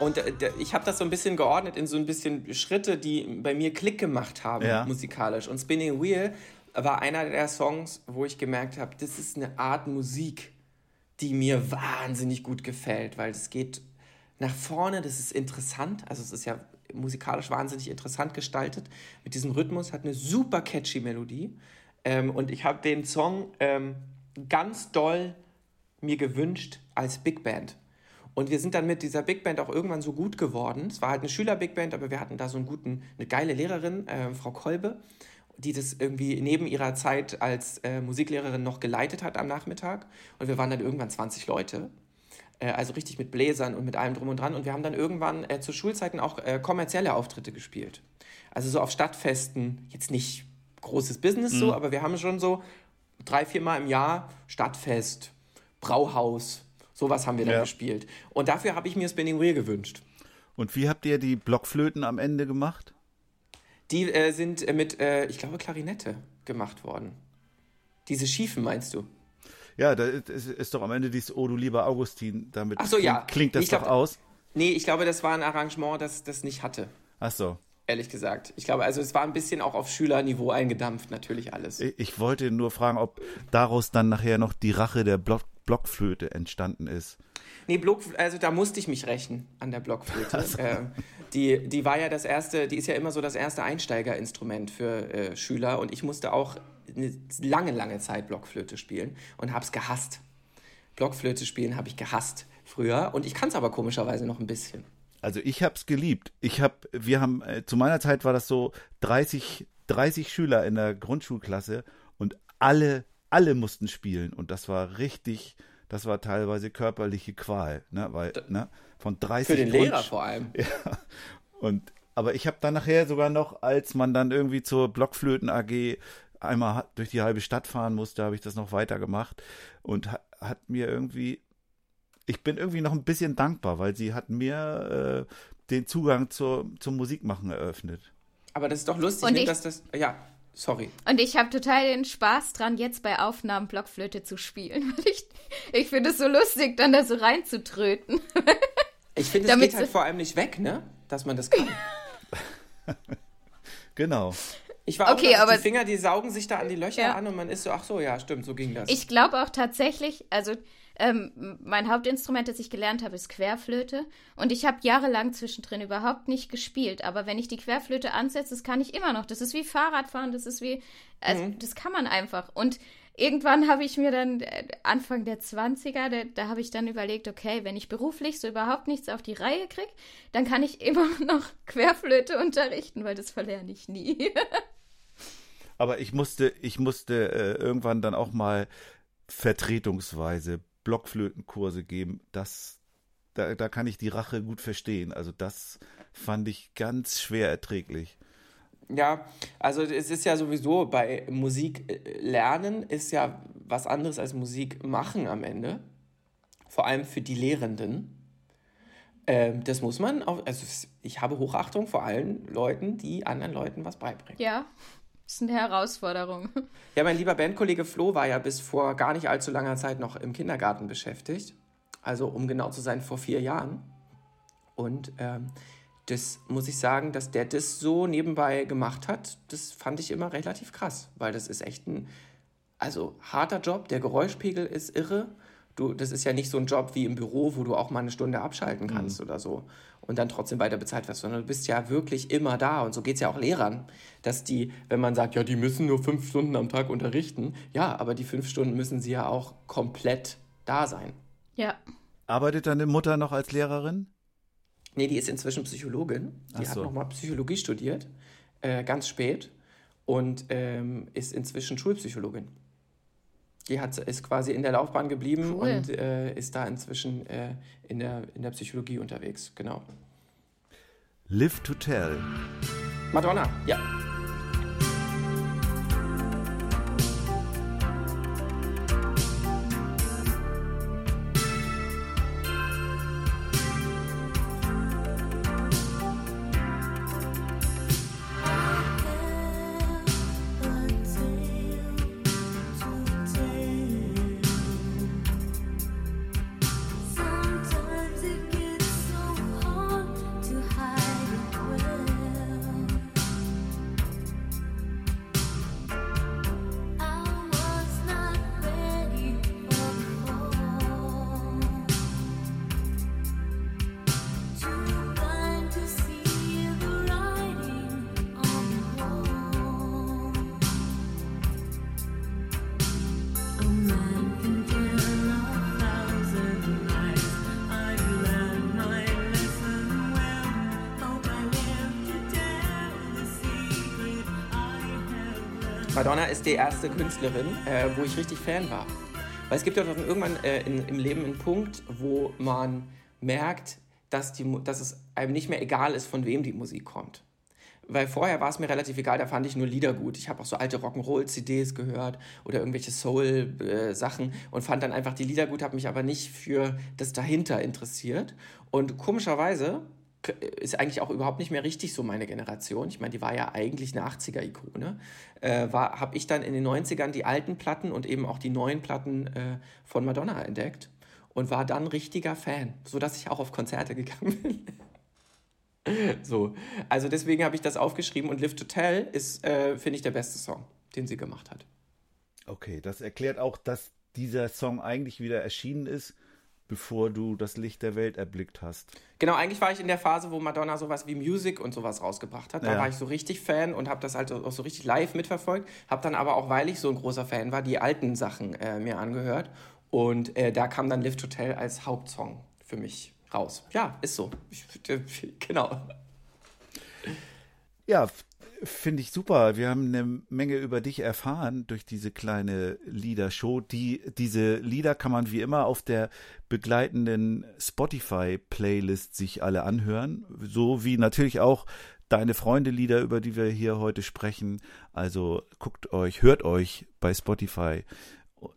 und äh, ich habe das so ein bisschen geordnet in so ein bisschen Schritte, die bei mir Klick gemacht haben Ja. musikalisch. Und Spinning Wheel war einer der Songs, wo ich gemerkt habe, das ist eine Art Musik, die mir wahnsinnig gut gefällt, weil es geht nach vorne, das ist interessant, also es ist ja musikalisch wahnsinnig interessant gestaltet mit diesem Rhythmus, hat eine super catchy Melodie ähm, und ich habe den Song ähm, ganz doll mir gewünscht als Big Band. Und wir sind dann mit dieser Big Band auch irgendwann so gut geworden. Es war halt eine Schüler-Big Band, aber wir hatten da so einen guten, eine geile Lehrerin, äh, Frau Kolbe, die das irgendwie neben ihrer Zeit als äh, Musiklehrerin noch geleitet hat am Nachmittag. Und wir waren dann irgendwann 20 Leute. Äh, also richtig mit Bläsern und mit allem drum und dran. Und wir haben dann irgendwann äh, zu Schulzeiten auch äh, kommerzielle Auftritte gespielt. Also so auf Stadtfesten, jetzt nicht großes Business so, aber wir haben schon so drei, vier Mal im Jahr Stadtfest, Brauhaus, sowas haben wir dann Ja. gespielt. Und dafür habe ich mir Spinning Wheel gewünscht. Und wie habt ihr die Blockflöten am Ende gemacht? Die äh, sind äh, mit, äh, ich glaube, Klarinette gemacht worden. Diese schiefen, meinst du? Ja, da ist, ist- doch am Ende dieses Oh du lieber Augustin, damit Ach so, ja. klingt das Ich glaub- doch aus. Nee, ich glaube, das war ein Arrangement, das das nicht hatte. Ach so. Ehrlich gesagt. Ich glaube, also es war ein bisschen auch auf Schülerniveau eingedampft, natürlich alles. Ich, ich wollte nur fragen, ob daraus dann nachher noch die Rache der Block, Blockflöte entstanden ist. Nee, Block, also da musste ich mich rächen an der Blockflöte. ähm, die, die war ja das erste, die ist ja immer so das erste Einsteigerinstrument für äh, Schüler und ich musste auch eine lange, lange Zeit Blockflöte spielen und hab's gehasst. Blockflöte spielen habe ich gehasst früher und ich kann es aber komischerweise noch ein bisschen. Also ich hab's geliebt. Ich hab, wir haben, äh, zu meiner Zeit war das so 30, 30 Schüler in der Grundschulklasse und alle, alle mussten spielen und das war richtig, das war teilweise körperliche Qual, ne, weil, ne, von 30 Für den Grundsch- Lehrer vor allem. Und aber ich habe dann nachher sogar noch, als man dann irgendwie zur Blockflöten AG einmal durch die halbe Stadt fahren musste, habe ich das noch weitergemacht und ha hat mir irgendwie, ich bin irgendwie noch ein bisschen dankbar, weil sie hat mir äh, den Zugang zur, zum Musikmachen eröffnet. Aber das ist doch lustig, Und ne, ich- dass das. Ja, sorry. Und ich habe total den Spaß dran, jetzt bei Aufnahmen Blockflöte zu spielen. Weil ich ich finde es so lustig, dann da so reinzutröten. Ich finde, es Damit geht halt vor allem nicht weg, ne? Dass man das kann. Genau. Ich war Okay, auch aber- die Finger, die saugen sich da an die Löcher Ja. an und man ist so, ach so, ja, stimmt, so ging das. Ich glaube auch tatsächlich, also ähm, mein Hauptinstrument, das ich gelernt habe, ist Querflöte. Und ich habe jahrelang zwischendrin überhaupt nicht gespielt. Aber wenn ich die Querflöte ansetze, das kann ich immer noch. Das ist wie Fahrradfahren, das ist wie, also das kann man einfach. Und irgendwann habe ich mir dann, äh, Anfang der 20er, da, da habe ich dann überlegt, okay, wenn ich beruflich so überhaupt nichts auf die Reihe kriege, dann kann ich immer noch Querflöte unterrichten, weil das verlerne ich nie. Aber ich musste, ich musste äh, irgendwann dann auch mal vertretungsweise Blockflötenkurse geben. Das, da, da kann ich die Rache gut verstehen. Also das fand ich ganz schwer erträglich. Ja, also es ist ja sowieso bei Musik lernen ist ja was anderes als Musik machen am Ende. Vor allem für die Lehrenden. Ähm, das muss man auch, also ich habe Hochachtung vor allen Leuten, die anderen Leuten was beibringen. Ja, ist eine Herausforderung. Ja, mein lieber Bandkollege Flo war ja bis vor gar nicht allzu langer Zeit noch im Kindergarten beschäftigt. Also, um genau zu sein, vor vier Jahren. Und ähm, das muss ich sagen, dass der das so nebenbei gemacht hat, das fand ich immer relativ krass, weil das ist echt ein, also harter Job. Der Geräuschpegel ist irre. Du, das ist ja nicht so ein Job wie im Büro, wo du auch mal eine Stunde abschalten kannst oder so und dann trotzdem weiter bezahlt wirst, sondern du bist ja wirklich immer da. Und so geht es ja auch Lehrern, dass die, wenn man sagt, ja, die müssen nur fünf Stunden am Tag unterrichten, ja, aber die fünf Stunden müssen sie ja auch komplett da sein. Ja. Arbeitet deine Mutter noch als Lehrerin? Nee, die ist inzwischen Psychologin. Die Ach hat so. nochmal Psychologie studiert, äh, ganz spät, und ähm, ist inzwischen Schulpsychologin. Die hat, ist quasi in der Laufbahn geblieben Cool. und äh, ist da inzwischen äh, in, der, in der Psychologie unterwegs. Genau. Live to Tell. Madonna, ja. Madonna ist die erste Künstlerin, äh, wo ich richtig Fan war. Weil es gibt ja doch irgendwann äh, in, im Leben einen Punkt, wo man merkt, dass, die, dass es einem nicht mehr egal ist, von wem die Musik kommt. Weil vorher war es mir relativ egal, da fand ich nur Lieder gut. Ich habe auch so alte Rock'n'Roll-CDs gehört oder irgendwelche Soul-Sachen und fand dann einfach die Lieder gut, habe mich aber nicht für das dahinter interessiert. Und komischerweise ist eigentlich auch überhaupt nicht mehr richtig so meine Generation. Ich meine, die war ja eigentlich eine 80er-Ikone. Äh, habe ich dann in den 90ern die alten Platten und eben auch die neuen Platten äh, von Madonna entdeckt und war dann richtiger Fan, sodass ich auch auf Konzerte gegangen bin. So, also deswegen habe ich das aufgeschrieben und Live to Tell ist, äh, finde ich, der beste Song, den sie gemacht hat. Okay, das erklärt auch, dass dieser Song eigentlich wieder erschienen ist, bevor du das Licht der Welt erblickt hast. Genau, eigentlich war ich in der Phase, wo Madonna sowas wie Music und sowas rausgebracht hat. Da Ja. war ich so richtig Fan und habe das halt auch so richtig live mitverfolgt. Habe dann aber auch, weil ich so ein großer Fan war, die alten Sachen äh, mir angehört. Und äh, da kam dann Live to Tell als Hauptsong für mich raus. Ja, ist so. Ich, äh, genau. Ja, finde ich super. Wir haben eine Menge über dich erfahren durch diese kleine Liedershow. Die, diese Lieder kann man wie immer auf der begleitenden Spotify-Playlist sich alle anhören. So wie natürlich auch deine Freunde-Lieder, über die wir hier heute sprechen. Also guckt euch, hört euch bei Spotify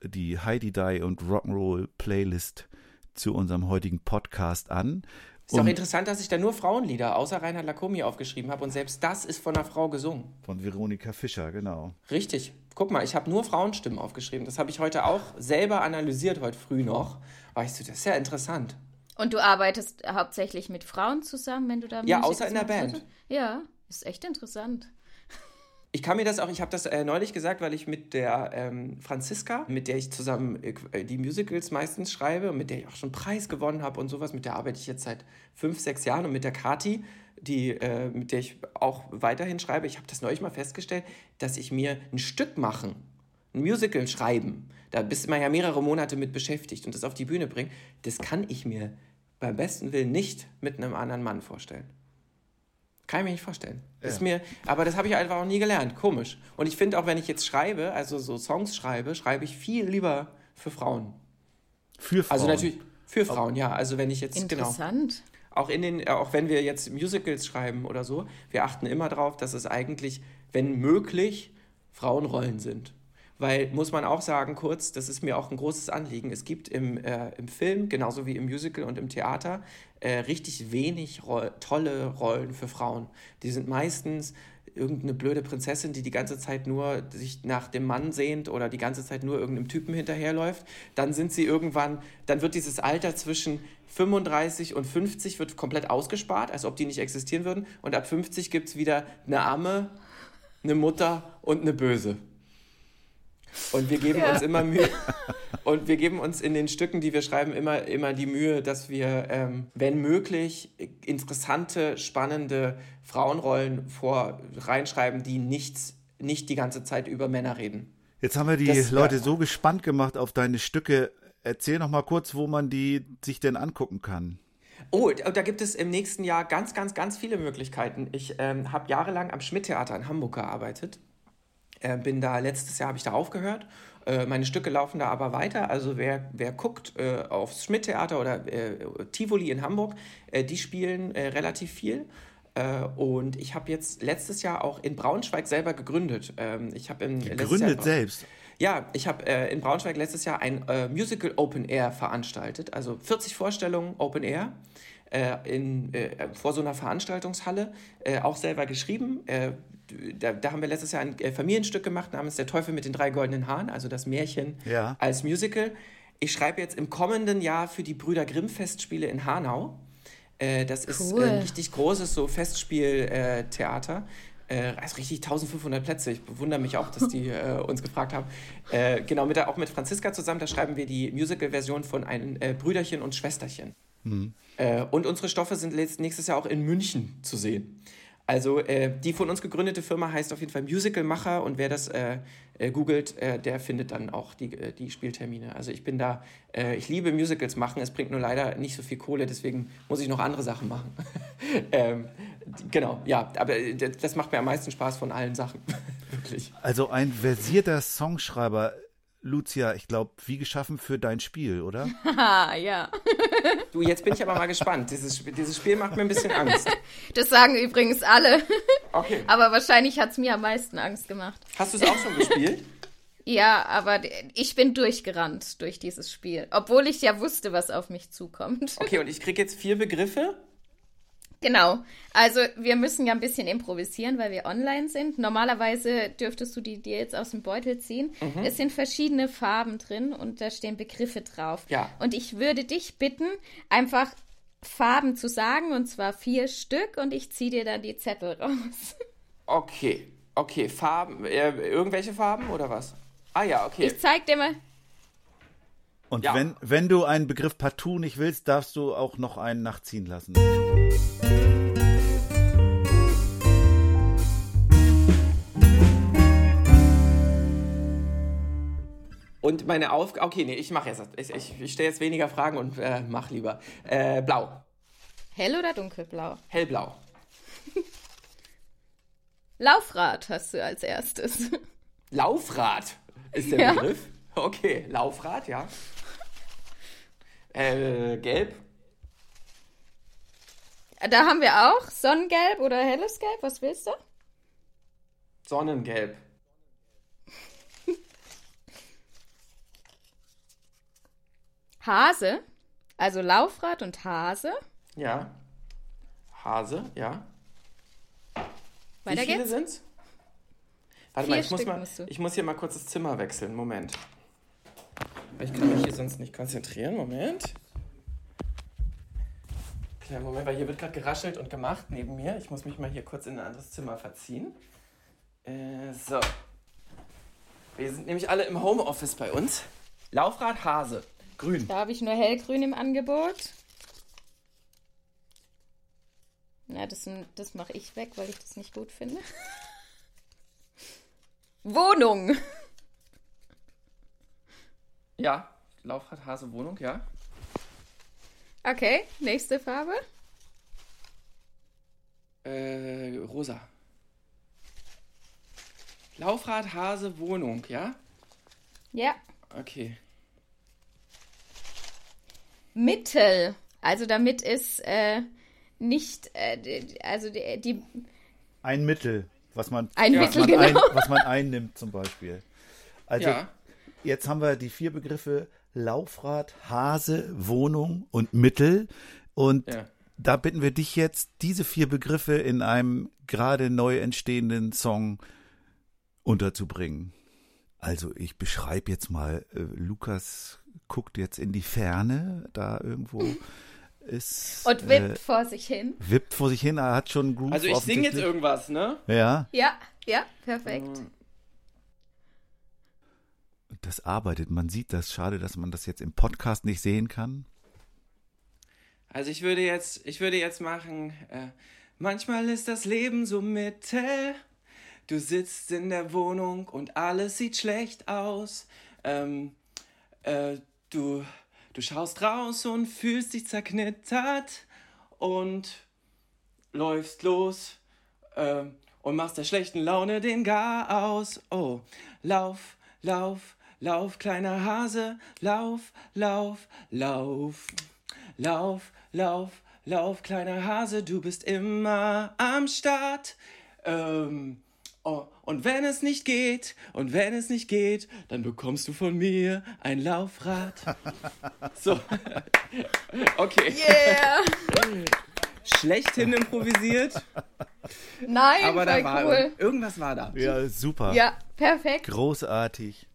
die Heidi Die und Rock'n'Roll Playlist zu unserem heutigen Podcast an. Ist auch Und- interessant, dass ich da nur Frauenlieder außer Reinhard Lacomi aufgeschrieben habe und selbst das ist von einer Frau gesungen. Von Veronika Fischer, genau. Richtig. Guck mal, ich habe nur Frauenstimmen aufgeschrieben. Das habe ich heute auch selber analysiert, heute früh noch. Weißt du, das ist ja interessant. Und du arbeitest hauptsächlich mit Frauen zusammen, wenn du da Ja, außer in der Band. Ja, ist echt interessant. Ich kann mir das auch, ich habe das äh, neulich gesagt, weil ich mit der ähm, Franziska, mit der ich zusammen äh, die Musicals meistens schreibe und mit der ich auch schon Preis gewonnen habe und sowas, mit der arbeite ich jetzt seit fünf, sechs Jahren und mit der Kati, die, äh, mit der ich auch weiterhin schreibe, ich habe das neulich mal festgestellt, dass ich mir ein Stück machen, ein Musical schreiben, da bist man ja mehrere Monate mit beschäftigt und das auf die Bühne bringen, das kann ich mir beim besten Willen nicht mit einem anderen Mann vorstellen. Kann ich mir nicht vorstellen. Ist mir, aber das habe ich einfach auch nie gelernt. Komisch. Und ich finde auch, wenn ich jetzt schreibe, also so Songs schreibe, schreibe ich viel lieber für Frauen. Für Frauen. Also natürlich Für Frauen, ja. Also wenn ich jetzt, genau. Interessant. Auch in den, auch wenn wir jetzt Musicals schreiben oder so, wir achten immer darauf, dass es eigentlich, wenn möglich, Frauenrollen sind. Weil, muss man auch sagen, kurz, das ist mir auch ein großes Anliegen. Es gibt im, äh, im Film, genauso wie im Musical und im Theater, äh, richtig wenig Roll tolle Rollen für Frauen. Die sind meistens irgendeine blöde Prinzessin, die die ganze Zeit nur sich nach dem Mann sehnt oder die ganze Zeit nur irgendeinem Typen hinterherläuft. Dann sind sie irgendwann, dann wird dieses Alter zwischen 35 und 50 wird komplett ausgespart, als ob die nicht existieren würden. Und ab 50 gibt es wieder eine Amme, eine Mutter und eine Böse. Und wir geben uns immer Mühe. Und wir geben uns in den Stücken, die wir schreiben, immer, immer die Mühe, dass wir, ähm, wenn möglich, interessante, spannende Frauenrollen vor reinschreiben, die nichts, nicht die ganze Zeit über Männer reden. Jetzt haben wir die Das- Leute ja. so gespannt gemacht auf deine Stücke. Erzähl noch mal kurz, wo man die sich denn angucken kann. Oh, da gibt es im nächsten Jahr ganz, ganz, ganz viele Möglichkeiten. Ich ähm, habe jahrelang am Schmidt-Theater in Hamburg gearbeitet. Äh, bin da, letztes Jahr habe ich da aufgehört. Äh, meine Stücke laufen da aber weiter. Also wer, wer guckt äh, aufs Schmidt-Theater oder äh, Tivoli in Hamburg, die spielen relativ viel. Und ich habe jetzt letztes Jahr auch in Braunschweig selber gegründet. Ähm, ich habe in Jahr Gegründet in- selbst. ja, ich habe in Braunschweig letztes Jahr ein Musical Open Air veranstaltet. Also 40 Vorstellungen Open Air in, äh, vor so einer Veranstaltungshalle. Äh, auch selber geschrieben. Äh, da, da haben wir letztes Jahr ein äh, Familienstück gemacht namens Der Teufel mit den drei goldenen Haaren, also das Märchen Ja. als Musical. Ich schreibe jetzt im kommenden Jahr für die Brüder Grimm Festspiele in Hanau. Äh, das ist Cool. äh, ein richtig großes so Festspieltheater. Äh, also richtig 1500 Plätze. Ich bewundere mich auch, dass die äh, uns gefragt haben. Äh, genau, mit auch mit Franziska zusammen, da schreiben wir die Musical-Version von einem äh, Brüderchen und Schwesterchen. Äh, und unsere Stoffe sind nächstes Jahr auch in München zu sehen. Also äh, die von uns gegründete Firma heißt auf jeden Fall Musicalmacher und wer das äh, äh, googelt, äh, der findet dann auch die, äh, die Spieltermine. Also ich bin da, äh, ich liebe Musicals machen, es bringt nur leider nicht so viel Kohle, deswegen muss ich noch andere Sachen machen. ähm, genau, ja, aber das das macht mir am meisten Spaß von allen Sachen. Wirklich. Also ein versierter Songschreiber. Lucia, ich glaube, wie geschaffen für dein Spiel, oder? Ja. Du, jetzt bin ich aber mal gespannt. Dieses, dieses Spiel macht mir ein bisschen Angst. Das sagen übrigens alle. Okay. Aber wahrscheinlich hat es mir am meisten Angst gemacht. Hast du es auch schon gespielt? Ja, aber ich bin durchgerannt durch dieses Spiel. Obwohl ich ja wusste, was auf mich zukommt. Okay, und ich kriege jetzt vier Begriffe. Genau. Also wir müssen ja ein bisschen improvisieren, weil wir online sind. Normalerweise dürftest du die dir jetzt aus dem Beutel ziehen. Mhm. Es sind verschiedene Farben drin und da stehen Begriffe drauf. Ja. Und ich würde dich bitten, einfach Farben zu sagen, und zwar vier Stück, und ich ziehe dir dann die Zettel raus. Okay, okay, Farben, äh, irgendwelche Farben oder was? Ah ja, okay. Ich zeig dir mal. Und Ja. wenn, wenn du einen Begriff partout nicht willst, darfst du auch noch einen nachziehen lassen. Und meine Aufgabe, okay, nee, ich mache jetzt, ich, ich, ich stelle jetzt weniger Fragen und äh, mach lieber. Äh, blau, Hell oder dunkelblau? hellblau, Laufrad hast du als erstes. Laufrad ist der Ja. Begriff. Okay, Laufrad, ja. Äh, gelb, Da haben wir auch Sonnengelb oder helles Gelb. Was willst du? Sonnengelb, Hase. Also Laufrad und Hase. ja. Hase, ja. Wie Weiter viele geht's. sind's? Warte Vier mal ich, muss mal, ich muss hier mal kurz das Zimmer wechseln. Moment. Ich kann mich hier sonst nicht konzentrieren. Moment. Kleinen Moment, weil hier wird gerade geraschelt und gemacht neben mir. Ich muss mich mal hier kurz in ein anderes Zimmer verziehen. Äh, so. Wir sind nämlich alle im Homeoffice bei uns. Laufrad Hase. Grün. Da habe ich nur hellgrün im Angebot. Na, das, das mache ich weg, weil ich das nicht gut finde. Wohnung. Ja. Laufrad Hase Wohnung, ja. Okay, nächste Farbe. Äh, rosa. Laufrad Hase Wohnung, ja? Ja. Okay. Mittel. Also damit ist äh, nicht, äh, also die, die Ein Mittel, was man, Ein was Mittel, man, genau. ein, was man einnimmt zum Beispiel. Also Ja. Jetzt haben wir die vier Begriffe Laufrad, Hase, Wohnung und Mittel. Und Ja. da bitten wir dich jetzt, diese vier Begriffe in einem gerade neu entstehenden Song unterzubringen. Also ich beschreibe jetzt mal, äh, Lukas guckt jetzt in die Ferne, da irgendwo ist. und wippt Äh, vor sich hin. wippt vor sich hin, er hat schon einen Groove Also ich singe jetzt irgendwas, ne? Ja, Ja, ja, perfekt. Das arbeitet, man sieht das. Schade, dass man das jetzt im Podcast nicht sehen kann. Also ich würde jetzt, ich würde jetzt machen, äh, manchmal ist das Leben so mittel. Du sitzt in der Wohnung und alles sieht schlecht aus. Ähm, äh, du, du schaust raus und fühlst dich zerknittert und läufst los ähm, und machst der schlechten Laune den Gar aus. Oh, lauf, lauf, lauf, kleiner Hase, lauf, lauf, lauf. Lauf, lauf, lauf, kleiner Hase, du bist immer am Start. Ähm, oh, und wenn es nicht geht, und wenn es nicht geht, dann bekommst du von mir ein Laufrad. So. Okay. Yeah! Schlechthin improvisiert, Nein, aber da war cool. irgend- irgendwas war da. Ja, super. Ja, perfekt. Großartig.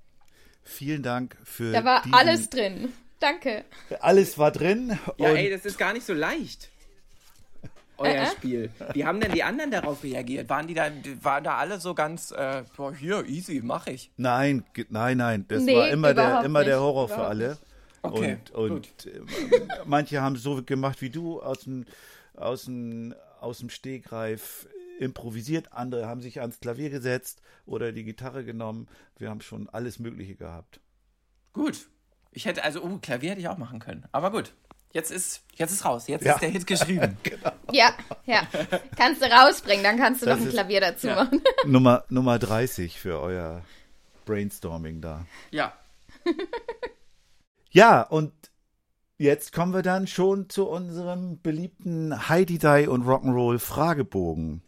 Vielen Dank für Da war alles drin. Danke. Alles war drin. Ja, und ey, das ist gar nicht so leicht. Euer Äh, äh. Spiel. Wie haben denn die anderen darauf reagiert? Waren die da, waren da alle so ganz, äh, boah, hier, easy, mach ich. nein, nein, nein. Das Nee, war immer der, immer der Horror für überhaupt alle. Okay, und und äh, manche haben es so gemacht wie du aus dem, aus dem, aus dem Stegreif improvisiert. Andere haben sich ans Klavier gesetzt oder die Gitarre genommen. Wir haben schon alles Mögliche gehabt. Gut. Ich hätte, also, oh, Klavier hätte ich auch machen können. Aber gut. Jetzt ist, jetzt ist raus. Jetzt Ja. ist der Hit geschrieben. Ja, ja. Kannst du rausbringen, dann kannst du Das noch ein Klavier dazu Ja. machen. Nummer, Nummer 30 für euer Brainstorming da. ja. Ja, und jetzt kommen wir dann schon zu unserem beliebten Heidi Die und Rock'n'Roll Fragebogen.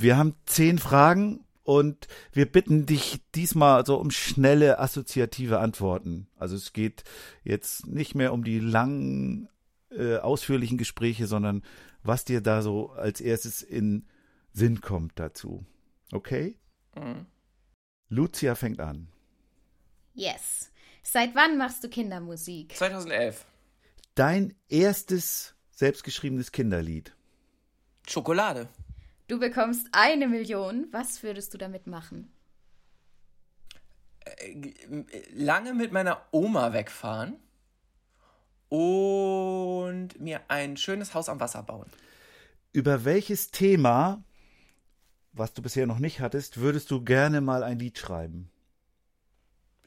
Wir haben zehn Fragen und wir bitten dich diesmal so um schnelle assoziative Antworten. Also es geht jetzt nicht mehr um die langen, äh, ausführlichen Gespräche, sondern was dir da so als erstes in Sinn kommt dazu. Okay? Mhm. Lucia fängt an. Yes. Seit wann machst du Kindermusik? 2011. Dein erstes selbstgeschriebenes Kinderlied. Schokolade. Du bekommst eine Million. Was würdest du damit machen? Äh, Lange mit meiner Oma wegfahren und mir ein schönes Haus am Wasser bauen. Über welches Thema, was du bisher noch nicht hattest, würdest du gerne mal ein Lied schreiben?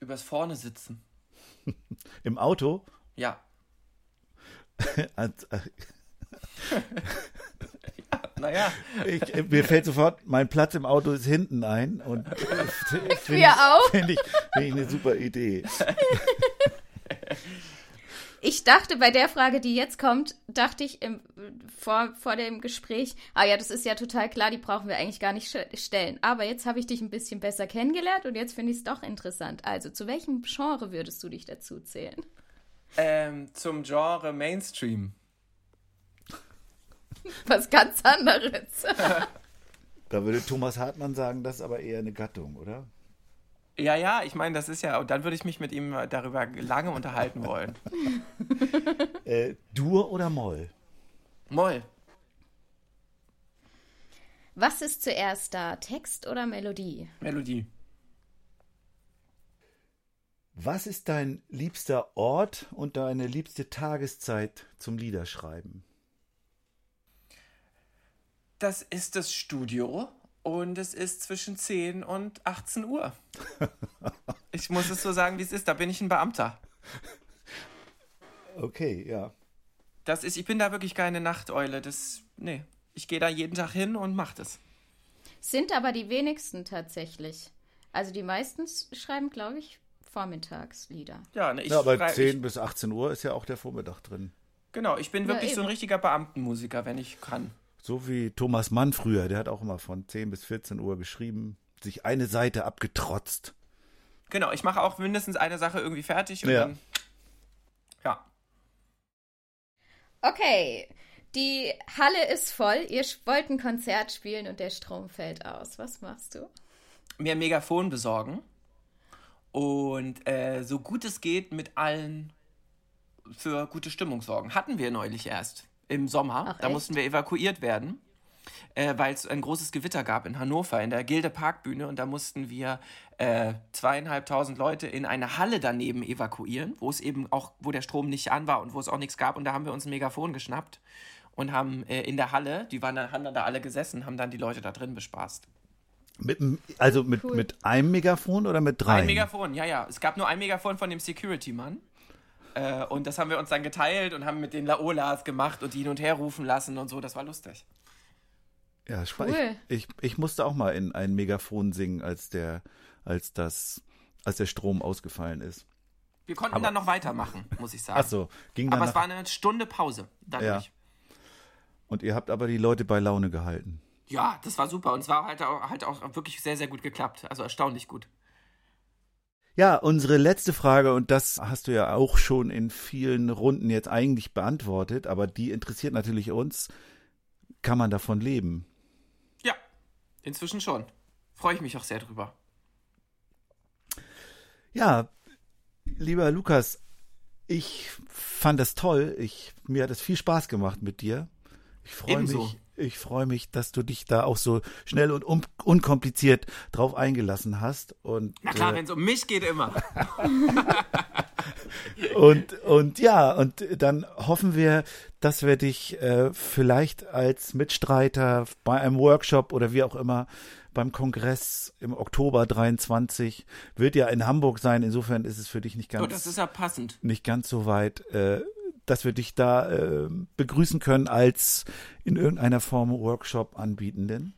Übers Vorne sitzen. Im Auto? Ja. Als- äh, Naja. Ich, mir fällt sofort, mein Platz im Auto ist hinten ein und finde ich, Wir auch. find ich, find ich eine super Idee. Ich dachte bei der Frage, die jetzt kommt, dachte ich im, vor, vor dem Gespräch, ah ja, das ist ja total klar, die brauchen wir eigentlich gar nicht stellen. Aber jetzt habe ich dich ein bisschen besser kennengelernt und jetzt finde ich es doch interessant. Also, zu welchem Genre würdest du dich dazu zählen? Ähm, zum Genre Mainstream. Was ganz anderes. Da würde Thomas Hartmann sagen, das ist aber eher eine Gattung, oder? Ja, ja, ich meine, das ist ja, dann würde ich mich mit ihm darüber lange unterhalten wollen. Äh, Dur oder Moll? Moll. Was ist zuerst da, Text oder Melodie? Melodie. Was ist dein liebster Ort und deine liebste Tageszeit zum Liederschreiben? Das ist das Studio und es ist zwischen 10 und 18 Uhr. Ich muss es so sagen, wie es ist. Da bin ich ein Beamter. Okay, ja. Das ist, ich bin da wirklich keine Nachteule. Das, nee. Ich gehe da jeden Tag hin und mach das. Sind aber die wenigsten tatsächlich. Also die meisten schreiben, glaube ich, Vormittagslieder. Ja, ne, ich Ja, aber schrei- 10 ich, bis 18 Uhr ist ja auch der Vormittag drin. Genau, ich bin Ja, wirklich so ein eben. richtiger Beamtenmusiker, wenn ich kann. So wie Thomas Mann früher, der hat auch immer von 10 bis 14 Uhr geschrieben, sich eine Seite abgetrotzt. Genau, ich mache auch mindestens eine Sache irgendwie fertig und Ja. dann. Ja. Okay, die Halle ist voll. Ihr wollt ein Konzert spielen und der Strom fällt aus. Was machst du? Mir ein Megafon besorgen und äh, so gut es geht mit allen für gute Stimmung sorgen. Hatten wir neulich erst im Sommer. Ach, da echt? mussten wir evakuiert werden, äh, weil es ein großes Gewitter gab in Hannover in der Gilde Parkbühne und da mussten wir äh, zweieinhalbtausend Leute in eine Halle daneben evakuieren, wo es eben auch, wo der Strom nicht an war und wo es auch nichts gab und da haben wir uns ein Megafon geschnappt und haben äh, in der Halle, die waren dann, haben dann da alle gesessen, haben dann die Leute da drin bespaßt. Mit, also mit, Cool. mit einem Megafon oder mit drei? Ein Megafon, ja, ja. Es gab nur ein Megafon von dem Security-Mann. Äh, und das haben wir uns dann geteilt und haben mit den Laolas gemacht und die hin und her rufen lassen und so. Das war lustig. Ja, Cool. ich, ich, ich musste auch mal in ein Megafon singen, als der, als das, als der Strom ausgefallen ist. Wir konnten Aber- dann noch weitermachen, muss ich sagen. Ach so, ging dann Aber es war eine Stunde Pause dadurch. Ja. und ihr habt aber die Leute bei Laune gehalten. Ja, das war super. Und es war halt auch, halt auch wirklich sehr, sehr gut geklappt. Also erstaunlich gut. Ja, unsere letzte Frage, und das hast du ja auch schon in vielen Runden jetzt eigentlich beantwortet, aber die interessiert natürlich uns. Kann man davon leben? Ja, inzwischen schon. Freue ich mich auch sehr drüber. Ja, lieber Lukas, ich fand das toll. Ich, mir hat es viel Spaß gemacht mit dir. Ich freue mich, ich freue mich, dass du dich da auch so schnell und un unkompliziert drauf eingelassen hast. Und, Na klar, äh, wenn es um mich geht, immer. Und, und ja, und dann hoffen wir, dass wir dich äh, vielleicht als Mitstreiter bei einem Workshop oder wie auch immer beim Kongress im Oktober 23 wird ja in Hamburg sein. Insofern ist es für dich nicht Oh, ganz, das ist ja passend. nicht ganz so weit, äh, dass wir dich da äh, begrüßen können als in irgendeiner Form Workshop anbietenden.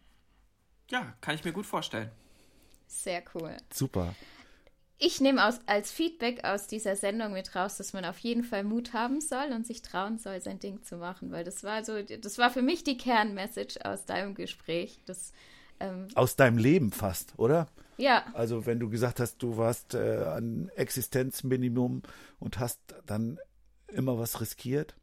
Ja, kann ich mir gut vorstellen. Sehr cool. Super. Ich nehme aus, als Feedback aus dieser Sendung mit raus, dass man auf jeden Fall Mut haben soll und sich trauen soll, sein Ding zu machen, weil das war so, das war für mich die Kernmessage aus deinem Gespräch. Das, ähm, Aus deinem Leben fast, oder? ja, Also wenn du gesagt hast, du warst äh, an Existenzminimum und hast dann immer was riskiert.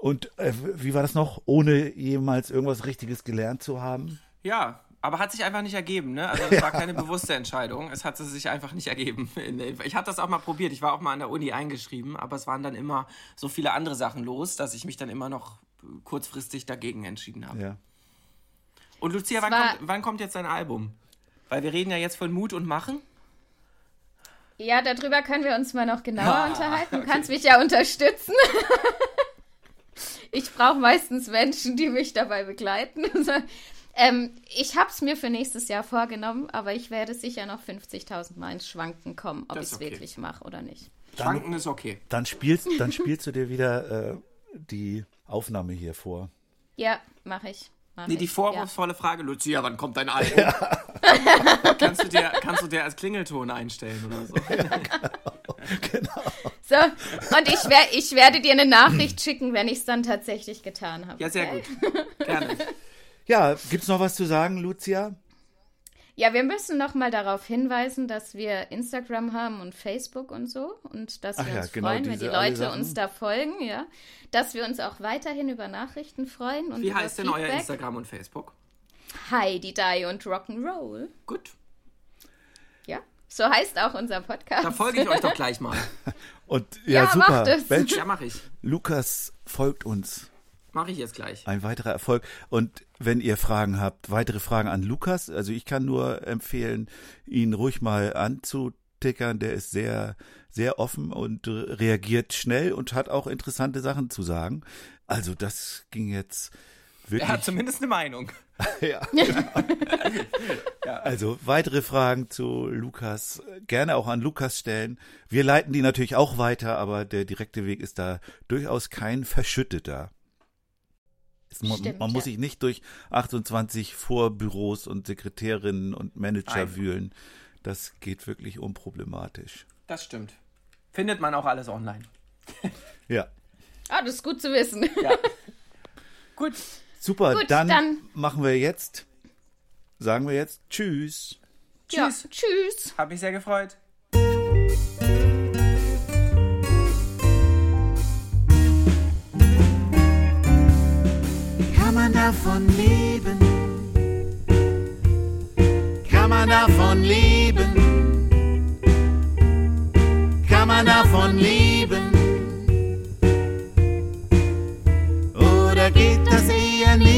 Und äh, wie war das noch? Ohne jemals irgendwas Richtiges gelernt zu haben? Ja, aber hat sich einfach nicht ergeben, ne? Also es war keine bewusste Entscheidung. Es hat sich einfach nicht ergeben. Ich hatte das auch mal probiert. Ich war auch mal an der Uni eingeschrieben, aber es waren dann immer so viele andere Sachen los, dass ich mich dann immer noch kurzfristig dagegen entschieden habe. Ja. Und Lucia, wann kommt, wann kommt jetzt dein Album? Weil wir reden ja jetzt von Mut und Machen. Ja, darüber können wir uns mal noch genauer unterhalten. Du kannst mich ja unterstützen. ich brauche meistens Menschen, die mich dabei begleiten. ähm, ich habe es mir für nächstes Jahr vorgenommen, aber ich werde sicher noch 50.000 Mal ins Schwanken kommen, ob ich es okay. wirklich mache oder nicht. Schwanken ist okay. Dann spielst, dann spielst du dir wieder äh, die Aufnahme hier vor. Ja, mache ich. Mach Nee, die vorwurfsvolle Frage, Lucia, wann kommt dein Album? kannst, du dir, kannst du dir als Klingelton einstellen oder so? genau. So, und ich, wer, ich werde dir eine Nachricht schicken, wenn ich es dann tatsächlich getan habe. Ja, sehr okay? gut. Gerne. Ja, gibt's noch was zu sagen, Lucia? Ja, wir müssen noch mal darauf hinweisen, dass wir Instagram haben und Facebook und so und dass Ach wir ja, uns genau, freuen, wenn die Leute uns da folgen, ja. Dass wir uns auch weiterhin über Nachrichten freuen und Wie heißt denn euer Feedback. Instagram und Facebook? Heidi Die und Rock'n'Roll. Gut. Ja, so heißt auch unser Podcast. Da folge ich euch doch gleich mal. Und ja, Ja, super. mach das. Mensch, Ja, mache ich. Lukas folgt uns. Mache ich jetzt gleich. Ein weiterer Erfolg. Und wenn ihr Fragen habt, weitere Fragen an Lukas, also ich kann nur empfehlen, ihn ruhig mal anzutickern. Der ist sehr, sehr offen und reagiert schnell und hat auch interessante Sachen zu sagen. Also das ging jetzt wirklich. Er hat zumindest eine Meinung. ja, Also weitere Fragen zu Lukas gerne auch an Lukas stellen. Wir leiten die natürlich auch weiter, aber der direkte Weg ist da durchaus kein verschütteter. Stimmt, man muss ja. sich nicht durch 28 Vorbüros und Sekretärinnen und Manager Nein. wühlen. Das geht wirklich unproblematisch. Das stimmt. Findet man auch alles online. Ja. Ah, das ist gut zu wissen. Ja. Gut. Super, Gut, dann, dann- machen wir jetzt, sagen wir jetzt Tschüss. Ja, Tschüss. tschüss. Hab mich sehr gefreut. Davon leben? Kann man davon leben? Kann man davon leben? Oder geht das eher nicht?